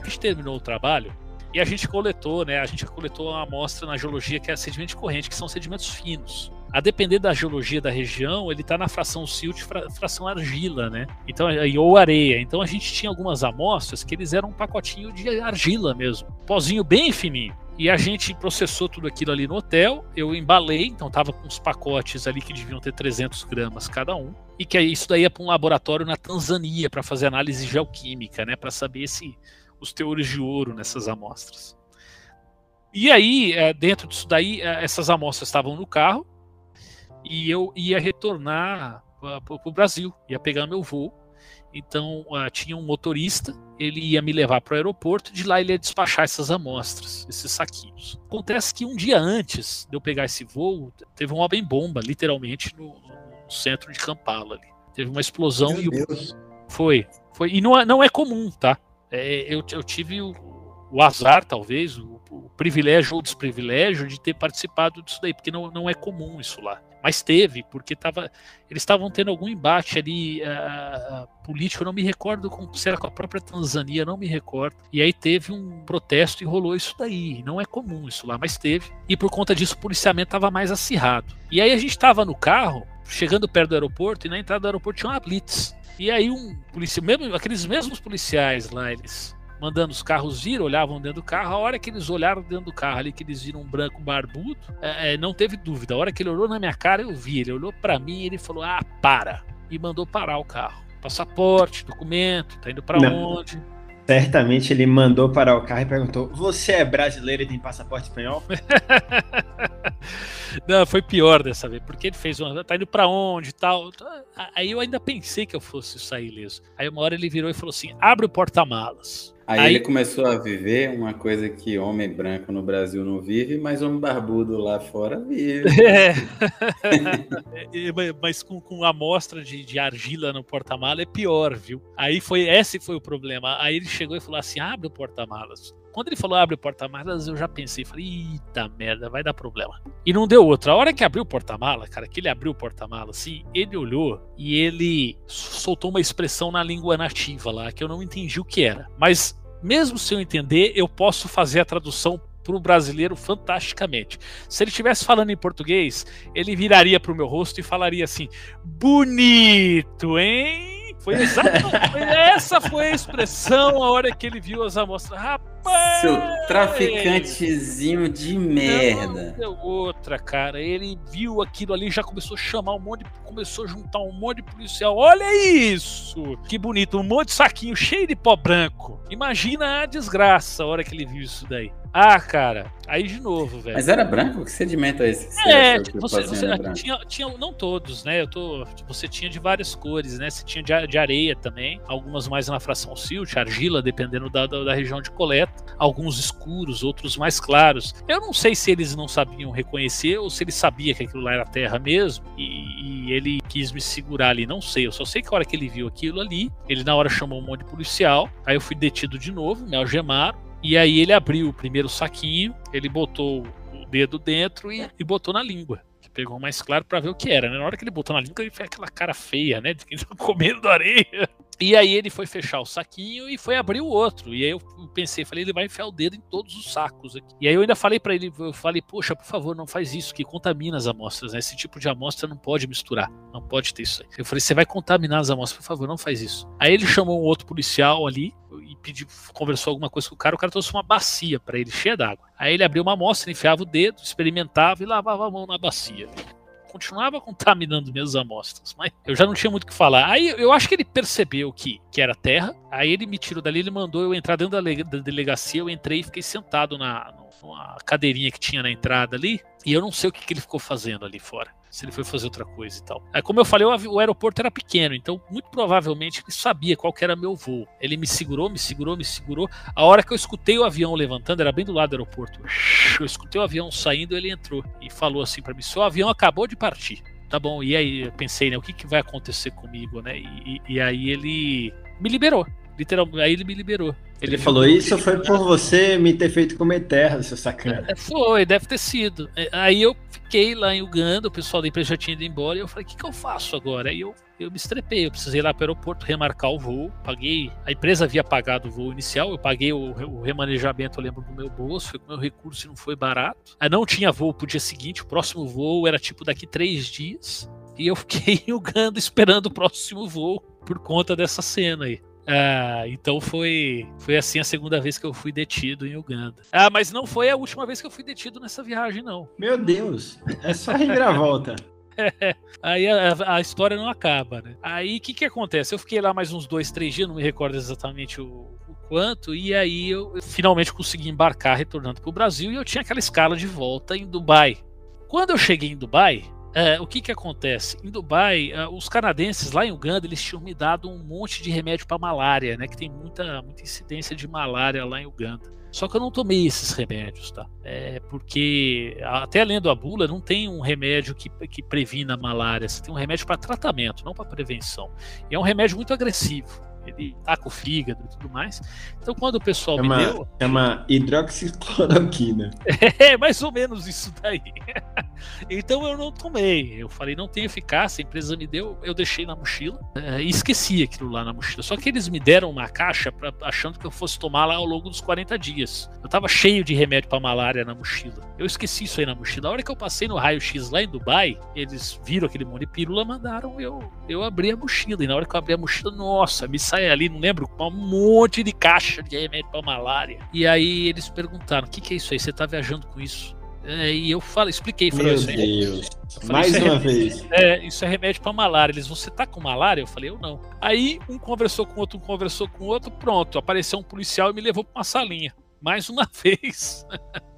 A gente terminou o trabalho e a gente coletou, né? A gente coletou uma amostra na geologia que é sedimento de corrente, que são sedimentos finos. A depender da geologia da região, ele está na fração silt, fração argila, né? Então, ou areia. Então a gente tinha algumas amostras que eles eram um pacotinho de argila mesmo, pozinho bem fininho. E a gente processou tudo aquilo ali no hotel. Eu embalei, então tava com uns pacotes ali que deviam ter 300 gramas cada um. E que isso daí é para um laboratório na Tanzânia para fazer análise geoquímica, né? Para saber se os teores de ouro nessas amostras. E aí, é, dentro disso daí, é, essas amostras estavam no carro e eu ia retornar para o Brasil, ia pegar meu voo. Então uh, tinha um motorista, ele ia me levar para o aeroporto, de lá ele ia despachar essas amostras, esses saquinhos. Acontece que um dia antes de eu pegar esse voo, teve uma homem bomba, literalmente, no, no, centro de Kampala ali. Teve uma explosão Meu e Deus. foi, foi e não é, não é comum, tá? É, eu, eu tive o, o azar, talvez, o, o, privilégio ou desprivilégio de ter participado disso daí, porque não, não é comum isso lá. Mas teve, porque tava, eles estavam tendo algum embate ali uh, político, eu não me recordo com, se era com a própria Tanzânia, não me recordo. E aí teve um protesto e rolou isso daí. Não é comum isso lá, mas teve. E por conta disso o policiamento estava mais acirrado. E aí a gente estava no carro, chegando perto do aeroporto, e na entrada do aeroporto tinha uma blitz. E aí um policial, mesmo, aqueles mesmos policiais lá, eles mandando os carros vir, olhavam dentro do carro. A hora que eles olharam dentro do carro ali, que eles viram um branco barbudo, é, é, não teve dúvida. A hora que ele olhou na minha cara, eu vi. Ele olhou para mim e ele falou: Ah, para! E mandou parar o carro. Passaporte, documento, tá indo para onde? Certamente ele mandou parar o carro e perguntou: Você é brasileiro e tem passaporte espanhol? Não, foi pior dessa vez, porque ele fez uma. Tá indo pra onde e tal. Aí eu ainda pensei que eu fosse sair ileso. Aí uma hora ele virou e falou assim: abre o porta-malas. Aí, Aí, ele começou a viver uma coisa que homem branco no Brasil não vive, mas homem barbudo lá fora vive. É. mas com, com amostra de, de argila no porta-mala é pior, viu? Aí foi esse foi o problema. Aí ele chegou e falou assim: abre o porta-malas. Quando ele falou abre o porta-malas, eu já pensei, falei, eita merda, vai dar problema. E não deu outra. A hora que abriu o porta-mala, cara, que ele abriu o porta-mala assim, ele olhou e ele soltou uma expressão na língua nativa lá, que eu não entendi o que era. Mas mesmo se eu entender, eu posso fazer a tradução para o brasileiro fantasticamente. Se ele estivesse falando em português, ele viraria para o meu rosto e falaria assim: bonito, hein? Foi exatamente essa foi a expressão a hora que ele viu as amostras. Rapaz! Seu traficantezinho de merda. Não, outra, cara. Ele viu aquilo ali, já começou a chamar um monte, de, começou a juntar um monte de policial. Olha isso! Que bonito, um monte de saquinho cheio de pó branco. Imagina a desgraça a hora que ele viu isso daí. Ah, cara, aí de novo, velho. Mas era branco? Que sedimento é esse? Que você É, achou que o você, você- tinha, tinha, não todos, né? Eu tô, você tinha de várias cores, né? Você tinha de, de areia também, algumas mais na fração silt, argila, dependendo da, da, da região de coleta, alguns escuros, outros mais claros. Eu não sei se eles não sabiam reconhecer ou se ele sabia que aquilo lá era terra mesmo e, e ele quis me segurar ali, não sei. Eu só sei que a hora que ele viu aquilo ali, ele na hora chamou um monte de policial, aí eu fui detido de novo, me algemaram. E aí ele abriu o primeiro saquinho, ele botou o dedo dentro e, e botou na língua. Pegou mais claro pra ver o que era, né? Na hora que ele botou na língua, ele fez aquela cara feia, né? De quem tá comendo areia. E aí ele foi fechar o saquinho e foi abrir o outro. E aí eu pensei, falei, ele vai enfiar o dedo em todos os sacos aqui. E aí eu ainda falei pra ele, eu falei, poxa, por favor, não faz isso, que contamina as amostras, né? Esse tipo de amostra não pode misturar, não pode ter isso aí. Eu falei, você vai contaminar as amostras, por favor, não faz isso. Aí ele chamou um outro policial ali e pediu, conversou alguma coisa com o cara, o cara trouxe uma bacia pra ele, cheia d'água. Aí ele abriu uma amostra, enfiava o dedo, experimentava e lavava a mão na bacia continuava contaminando minhas amostras, mas eu já não tinha muito o que falar. Aí eu acho que ele percebeu que, que era terra, aí ele me tirou dali, ele mandou eu entrar dentro da, da delegacia, eu entrei e fiquei sentado na numa cadeirinha que tinha na entrada ali, e eu não sei o que, que ele ficou fazendo ali fora. Se ele foi fazer outra coisa e tal. Aí, como eu falei, o, aeroporto era pequeno, então muito provavelmente ele sabia qual que era meu voo. Ele me segurou, me segurou, me segurou. A hora que eu escutei o avião levantando, era bem do lado do aeroporto. Eu escutei o avião saindo, ele entrou e falou assim pra mim: seu avião acabou de partir. Tá bom, e aí eu pensei, né, o que, que vai acontecer comigo, né? E- e aí ele me liberou. Literalmente, aí ele me liberou. Ele viu falou, isso foi por você me ter feito comer terra, seu sacana. É, Foi, deve ter sido. É, Aí eu fiquei lá em Uganda, o pessoal da empresa já tinha ido embora, e eu falei, o que, que eu faço agora? Aí eu, eu me estrepei, eu precisei ir lá para o aeroporto remarcar o voo, paguei, a empresa havia pagado o voo inicial, eu paguei o, o remanejamento, eu lembro, do meu bolso, foi com o meu recurso e não foi barato. Aí não tinha voo pro dia seguinte, o próximo voo era tipo daqui três dias, e eu fiquei em Uganda esperando o próximo voo por conta dessa cena aí. Ah, então foi, foi assim a segunda vez que eu fui detido em Uganda. Ah, mas não foi a última vez que eu fui detido nessa viagem, não. Meu Deus, é só reviravolta. Aí a, a- a história não acaba, né? Aí o que que acontece? Eu fiquei lá mais uns dois, três dias, não me recordo exatamente o, o quanto, e aí eu, eu finalmente consegui embarcar retornando para o Brasil e eu tinha aquela escala de volta em Dubai. Quando eu cheguei em Dubai, é, o que que acontece? Em Dubai, é, os canadenses lá em Uganda, eles tinham me dado um monte de remédio para malária, né? Que tem muita, muita incidência de malária lá em Uganda. Só que eu não tomei esses remédios, tá? É porque, até lendo a bula, não tem um remédio que, que previna a malária. Você tem um remédio para tratamento, não para prevenção. E é um remédio muito agressivo. Ele taca o fígado e tudo mais. Então, quando o pessoal me Chama, deu. chama hidroxicloroquina. É mais ou menos isso daí. então eu não tomei. Eu falei, não tem eficácia, a empresa me deu, eu deixei na mochila eh, e esqueci aquilo lá na mochila. Só que eles me deram uma caixa pra, achando que eu fosse tomar lá ao longo dos 40 dias. Eu tava cheio de remédio pra malária na mochila. Eu esqueci isso aí na mochila. A hora que eu passei no raio-x lá em Dubai, eles viram aquele monte de pílula, mandaram eu, eu abrir a mochila. E na hora que eu abri a mochila, nossa, me sai ali, não lembro, um monte de caixa de remédio pra malária. E aí eles perguntaram: o que, que é isso aí? Você tá viajando com isso? É, e eu falei, expliquei, falei, Meu aí, Deus. falei, Mais é uma vez. é, isso é remédio pra malária. Eles, você tá com malária? Eu falei, eu não. Aí um conversou com o outro, um conversou com o outro, pronto. Apareceu um policial e me levou pra uma salinha. Mais uma vez.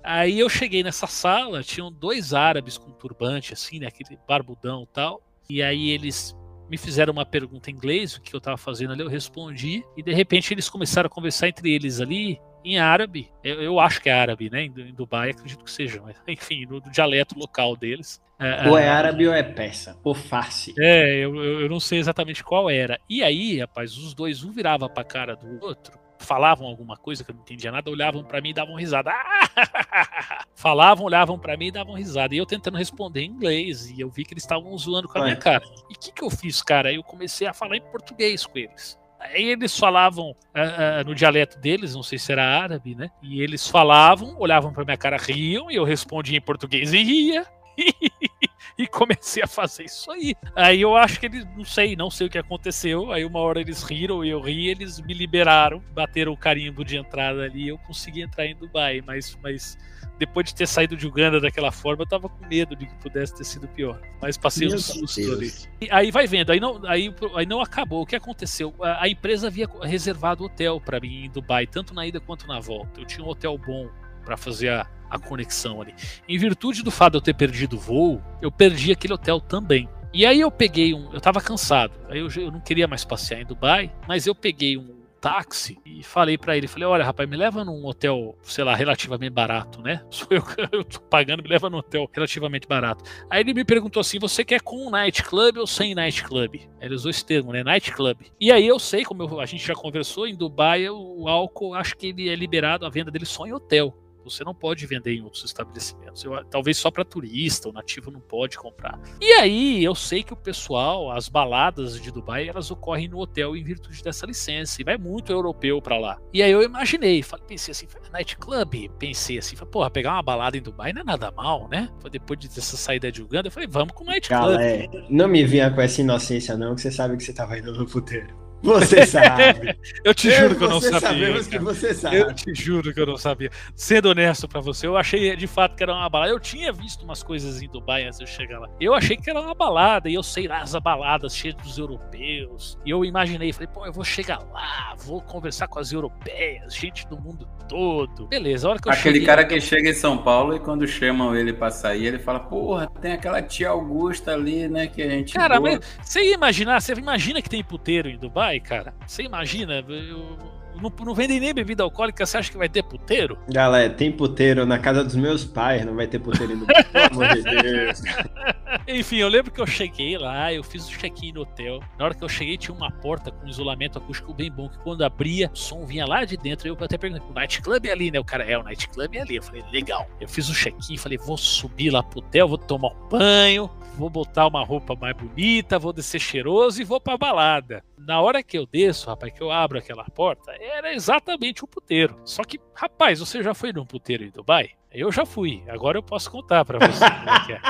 Aí eu cheguei nessa sala, tinham dois árabes com turbante, assim, né? Aquele barbudão e tal. E aí eles me fizeram uma pergunta em inglês, o que eu tava fazendo ali, eu respondi. E de repente eles começaram a conversar entre eles ali em árabe. Eu, eu acho que é árabe, né? Em, em Dubai, acredito que seja. Mas, enfim, no, no dialeto local deles. Ou é ah, árabe ou é persa. Ou farsi. é, eu, eu eu não sei exatamente qual era. E aí, rapaz, os dois, um virava pra cara do outro, falavam alguma coisa que eu não entendia nada, olhavam pra mim e davam risada. Ah! Falavam, olhavam pra mim e davam risada. E eu tentando responder em inglês, e eu vi que eles estavam zoando com a minha cara. E o que, que eu fiz, cara? Aí eu comecei a falar em português com eles. Aí eles falavam ah, ah, no dialeto deles, não sei se era árabe, né? E eles falavam, olhavam pra minha cara, riam, e eu respondia em português e ria. e comecei a fazer isso aí. Aí eu acho que eles, não sei, não sei o que aconteceu. Aí uma hora eles riram e eu ri, eles me liberaram, bateram o carimbo de entrada ali e eu consegui entrar em Dubai. Mas, mas depois de ter saído de Uganda daquela forma, eu tava com medo de que pudesse ter sido pior. Mas passei um Meu susto Deus. ali. E aí vai vendo, aí não, aí, aí não acabou. O que aconteceu? A, a empresa havia reservado hotel para mim em Dubai, tanto na ida quanto na volta. Eu tinha um hotel bom para fazer a, a conexão ali. Em virtude do fato de eu ter perdido o voo, eu perdi aquele hotel também. E aí eu peguei um. Eu tava cansado. Aí eu, eu não queria mais passear em Dubai, mas eu peguei um táxi e falei para ele, falei, olha rapaz, me leva num hotel, sei lá, relativamente barato, né? Sou eu que eu tô pagando, me leva num hotel relativamente barato. Aí ele me perguntou assim, você quer com um nightclub ou sem nightclub? Ele usou esse termo, né? Nightclub. E aí eu sei, como eu, a gente já conversou, em Dubai o álcool, acho que ele é liberado, a venda dele só em hotel. Você não pode vender em outros estabelecimentos. Eu, talvez só para turista, o nativo não pode comprar. E aí eu sei que o pessoal, as baladas de Dubai, elas ocorrem no hotel em virtude dessa licença. E vai muito europeu para lá. E aí eu imaginei, falei, pensei assim, nightclub, pensei assim, falei, porra, pegar uma balada em Dubai não é nada mal, né? Depois dessa saída de Uganda, eu falei, vamos com nightclub. Galera, não me vinha com essa inocência não, que você sabe que você tava indo no puteiro. Você sabe. eu te juro eu, que eu não sabia. Sabemos que você sabe. Eu te juro que eu não sabia. Sendo honesto para você, eu achei de fato que era uma balada. Eu tinha visto umas coisas em Dubai antes de eu chegar lá. Eu achei que era uma balada, e eu sei lá as baladas cheias dos europeus. E eu imaginei, falei, pô, eu vou chegar lá, vou conversar com as europeias, gente do mundo todo. Beleza, a hora que eu Aquele cheguei, cara que chega em São Paulo e quando chamam ele pra sair, ele fala, porra, tem aquela tia Augusta ali, né, que a gente. Cara, boa. mas você ia imaginar, você imagina que tem puteiro em Dubai? Cara. Você imagina? Eu, não, não vendem nem bebida alcoólica, você acha que vai ter puteiro? Galera, tem puteiro na casa dos meus pais, não vai ter puteiro no Pelo amor de Deus. Enfim, eu lembro que eu cheguei lá, eu fiz o check-in no hotel. Na hora que eu cheguei, tinha uma porta com isolamento acústico bem bom, que quando abria, o som vinha lá de dentro. Eu até perguntei, o nightclub é ali, né? O cara, é, o nightclub é ali. Eu falei, legal. Eu fiz o check-in, falei, vou subir lá pro hotel, vou tomar um banho, vou botar uma roupa mais bonita, vou descer cheiroso e vou pra balada. Na hora que eu desço, rapaz, que eu abro aquela porta, era exatamente um puteiro. Só que, rapaz, você já foi num puteiro em Dubai? Eu já fui. Agora eu posso contar para você como é que é.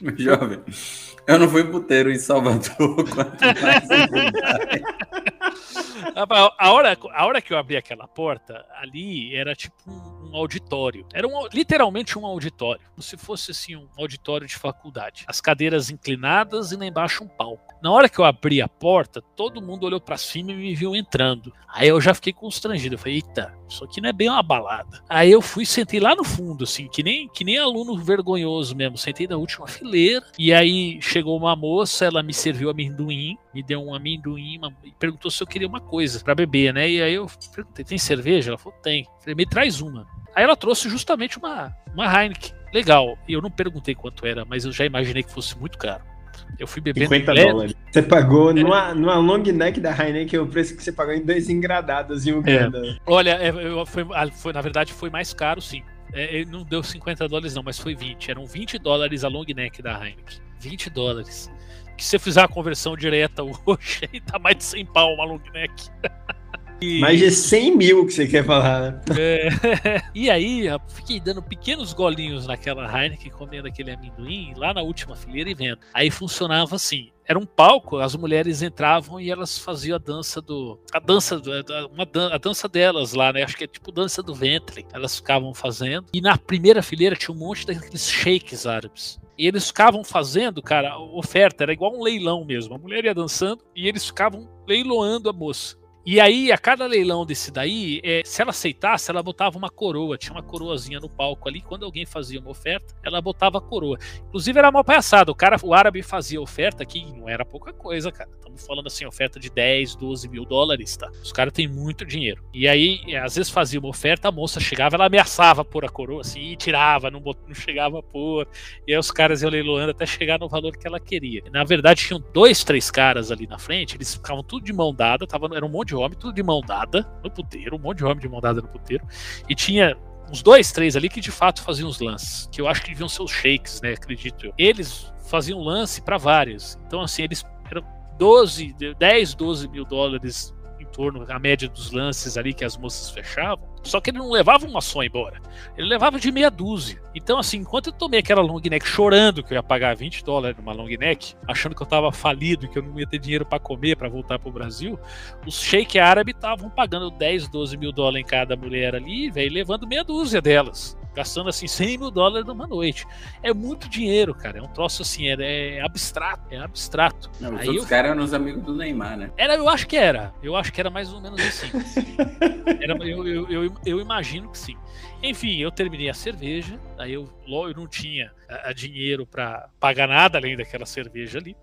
Jovem, eu não fui puteiro em Salvador, quanto mais em Dubai. A hora, a hora que eu abri aquela porta, ali era tipo um, auditório. Era um, literalmente um auditório. Como se fosse assim um auditório de faculdade. As cadeiras inclinadas e lá embaixo um palco. Na hora que eu abri a porta, todo mundo olhou para cima e me viu entrando. Aí eu já fiquei constrangido. Eu falei, eita, isso aqui não é bem uma balada. Aí eu fui sentei lá no fundo, assim, que nem, que nem aluno vergonhoso mesmo. Sentei na última fileira. E aí chegou uma moça, ela me serviu amendoim, me deu um amendoim e perguntou se eu queria uma coisa para beber, né? E aí eu perguntei, tem cerveja? Ela falou, tem. Eu falei, me traz uma. Aí ela trouxe justamente uma, uma Heineken. Legal. Eu não perguntei quanto era, mas eu já imaginei que fosse muito caro. Eu fui bebendo 50 leve. dólares. Você pagou é. numa, numa long neck da Heineken o preço que você pagou em dois engradados em Uganda. É. Olha, é, foi, foi, na verdade foi mais caro, sim. É, não deu 50 dólares não, mas foi 20. Eram 20 dólares a long neck da Heineken. 20 dólares. Que se você fizer a conversão direta hoje, aí tá mais de 100 pau uma long neck. E... Mais de 100 mil que você quer falar, né? É. E aí, eu fiquei dando pequenos golinhos naquela Heineken, comendo aquele amendoim, lá na última fileira e vendo. Aí funcionava assim. Era um palco, as mulheres entravam e elas faziam a dança do. A dança, uma dan a dança delas lá, né? Acho que é tipo dança do ventre. Elas ficavam fazendo. E na primeira fileira tinha um monte daqueles shakes árabes. E eles ficavam fazendo, cara, oferta, era igual um leilão mesmo. A mulher ia dançando e eles ficavam leiloando a moça. E aí, a cada leilão desse daí, é, se ela aceitasse, ela botava uma coroa. Tinha uma coroazinha no palco ali. Quando alguém fazia uma oferta, ela botava a coroa. Inclusive, era mal palhaçada. O cara, o árabe fazia oferta que não era pouca coisa, cara. Estamos falando assim, oferta de 10, 12 mil dólares, tá? Os caras têm muito dinheiro. E aí, às vezes fazia uma oferta, a moça chegava, ela ameaçava pôr a coroa assim, e tirava, não, não chegava a pôr. E aí os caras iam leiloando até chegar no valor que ela queria. Na verdade, tinham dois, três caras ali na frente, eles ficavam tudo de mão dada, tava, era um monte de homem, tudo de mão dada no puteiro, um monte de homem de mão dada no puteiro, e tinha uns dois, três ali que de fato faziam os lances, que eu acho que deviam ser os shakes, né? Acredito eu. Eles faziam lance para vários. Então, assim, eles eram 12, 10, 12 mil dólares torno, a média dos lances ali que as moças fechavam. Só que ele não levava uma só embora. Ele levava de meia dúzia. Então, assim, enquanto eu tomei aquela long neck chorando que eu ia pagar 20 dólares numa long neck, achando que eu tava falido e que eu não ia ter dinheiro para comer para voltar pro Brasil, os sheik árabes estavam pagando 10, 12 mil dólares em cada mulher ali, velho, levando meia dúzia delas gastando assim 100 mil dólares numa noite. É muito dinheiro, cara. É um troço assim, é, é abstrato, é abstrato. Não, os Aí outros eu... caras eram os amigos do Neymar, né? Era, eu acho que era. Eu acho que era mais ou menos assim. Era, eu, eu, eu, eu, imagino que sim. Enfim, eu terminei a cerveja, aí eu, eu não tinha a, a dinheiro para pagar nada além daquela cerveja ali.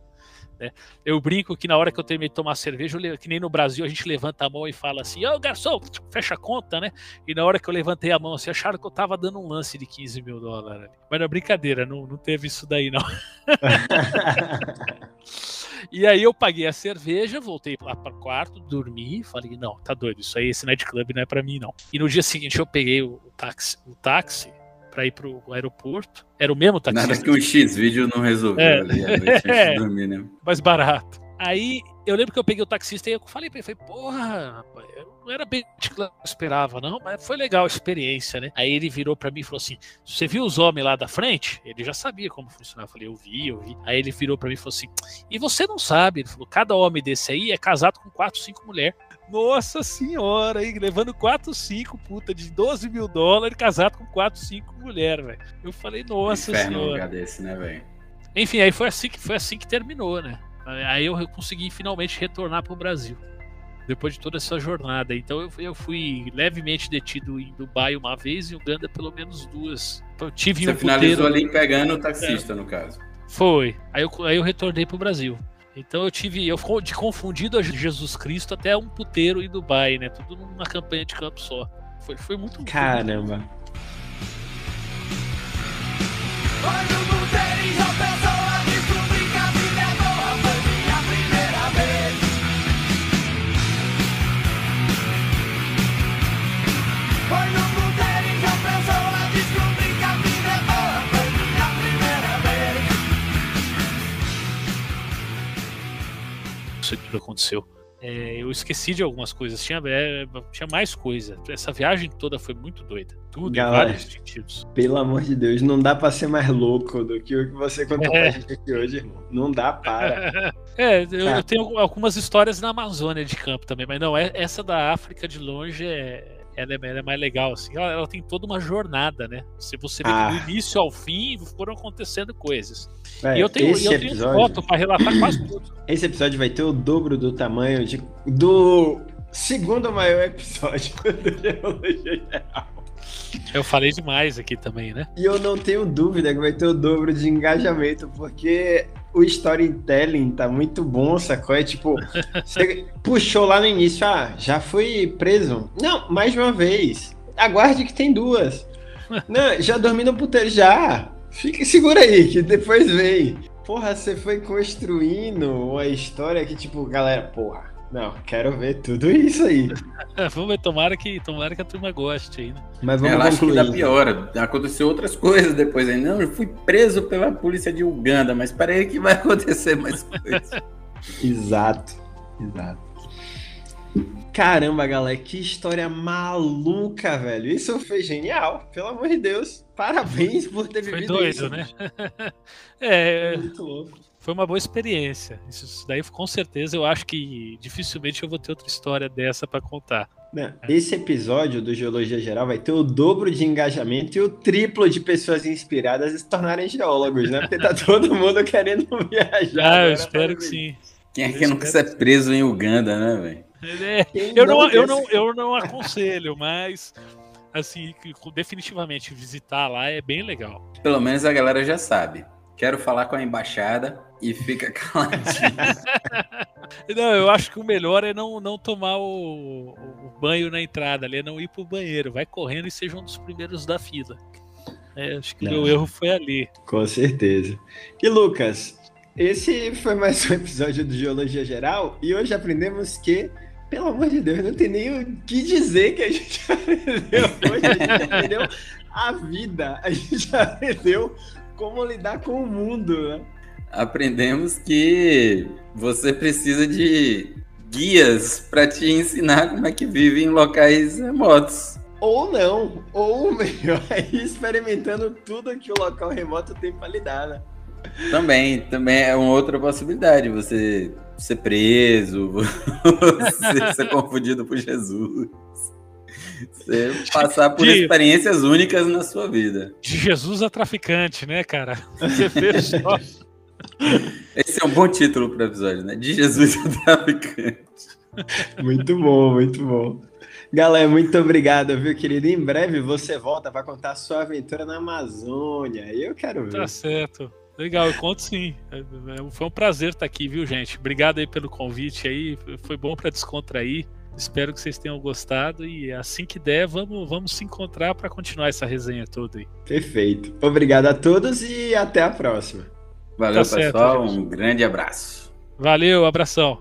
Né? Eu brinco que na hora que eu terminei de tomar cerveja, eu, que nem no Brasil, a gente levanta a mão e fala assim: Ô garçom, fecha a conta, né? E na hora que eu levantei a mão, assim, acharam que eu tava dando um lance de 15 mil dólares. Mas não é brincadeira, não, não teve isso daí, não. e aí eu paguei a cerveja, voltei lá para o quarto, dormi, falei: não, tá doido, isso aí, esse nightclub não é para mim, não. E no dia seguinte eu peguei o táxi, o táxi para ir pro aeroporto. Era o mesmo taxista. Nada que um X-vídeo não resolveu É. ali, de dormir, né? mais barato. Aí eu lembro que eu peguei o taxista e eu falei pra ele, falei, porra, não era bem o que eu esperava, não, mas foi legal a experiência, né? Aí ele virou pra mim e falou assim: Você viu os homens lá da frente? Ele já sabia como funcionava. Eu falei, eu vi, eu vi. Aí ele virou pra mim e falou assim: E você não sabe? Ele falou: cada homem desse aí é casado com quatro, cinco mulheres. Nossa senhora, aí, levando 4, 5 puta de 12 mil dólares, casado com 4, 5 mulheres, velho. Eu falei, nossa Inferno um senhora. lugar desse, né, velho? Enfim, aí foi assim que foi assim que terminou, né? Aí eu consegui finalmente retornar para o Brasil. Depois de toda essa jornada. Então eu, eu fui levemente detido em Dubai uma vez e em Uganda pelo menos duas. Eu tive Você um finalizou puteiro. ali pegando o taxista, no caso. Foi. Aí eu, aí eu retornei pro Brasil. Então eu tive. Eu fui de confundido a Jesus Cristo até um puteiro em Dubai, né? Tudo numa campanha de campo só. Foi, foi muito. Caramba. Olho isso que aconteceu. É, eu esqueci de algumas coisas. Tinha, é, tinha mais coisa. Essa viagem toda foi muito doida. Tudo Galera. em vários sentidos. Pelo amor de Deus, não dá pra ser mais louco do que o que você contou É. pra gente aqui hoje, irmão. Não dá, para. É, eu, Ah. eu tenho algumas histórias na Amazônia de campo também, mas não, é- essa da África de longe é. Ela é, ela é mais legal, assim. Ela, ela tem toda uma jornada, né? Se você vê Ah. do início ao fim foram acontecendo coisas. Véi, e eu tenho, esse eu tenho episódio, foto pra relatar quase tudo. esse episódio vai ter o dobro do tamanho de, do segundo maior episódio do Geologia Geral. Eu falei demais aqui também, né? E eu não tenho dúvida que vai ter o dobro de engajamento, porque o storytelling tá muito bom, sacou? É tipo, você puxou lá no início, ah, já fui preso. Não, mais uma vez. Aguarde que tem duas. Não, já dormi no puteiro, já. Fica, segura aí, que depois vem. Porra, você foi construindo uma história que, tipo, galera, porra, não, quero ver tudo isso aí. Vamos ver, tomara que, tomara que a turma goste aí, né? Mas vamos Ela que concluir. dá pior. Aconteceu outras coisas depois aí. Não, eu fui preso pela polícia de Uganda, mas peraí que vai acontecer mais coisas. Exato, exato. Caramba, galera, que história maluca, velho. Isso foi genial, pelo amor de Deus. Parabéns por ter Foi vivido doido, isso. né? é, Muito louco. Foi uma boa experiência. Isso daí, com certeza, eu acho que dificilmente eu vou ter outra história dessa pra contar. Não, esse episódio do Geologia Geral vai ter o dobro de engajamento e o triplo de pessoas inspiradas a se tornarem geólogos, né? Porque tá todo mundo querendo viajar. Ah, eu espero para que sim. Quem é que não quer ser preso em Uganda, né, velho? É, eu, não, eu, quer não, eu não aconselho, mas assim, definitivamente visitar lá é bem legal. Pelo menos a galera já sabe. Quero falar com a embaixada e fica caladinho. Não, eu acho que o melhor é não, não tomar o, o banho na entrada ali, é não ir pro banheiro. Vai correndo e seja um dos primeiros da fila. É, acho que o Não. meu erro foi ali. Com certeza. E Lucas, esse foi mais um episódio do Geologia Geral e hoje aprendemos que, pelo amor de Deus, não tem nem o que dizer que a gente aprendeu hoje. A gente aprendeu a vida, a gente aprendeu como lidar com o mundo, né? Aprendemos que você precisa de guias para te ensinar como é que vive em locais remotos. Ou não, ou melhor, ir experimentando tudo que o local remoto tem para lidar, né? Também, também é uma outra possibilidade. Você ser preso, você ser confundido por Jesus. Você passar por De- experiências únicas na sua vida. De Jesus a traficante, né, cara? Você vê só. Esse é um bom título para o episódio, né? De Jesus ao traficante. Muito bom, muito bom. Galera, muito obrigado, viu, querido? Em breve você volta para contar a sua aventura na Amazônia. Eu quero ver. Tá certo. Legal, eu conto sim. É, é, Foi um prazer estar aqui, viu, gente? Obrigado aí pelo convite aí. Foi bom para descontrair. Espero que vocês tenham gostado e assim que der, vamos, vamos se encontrar para continuar essa resenha toda aí. Perfeito. Obrigado a todos e até a próxima. Valeu, Tá certo, pessoal. gente. um grande abraço. Valeu, abração.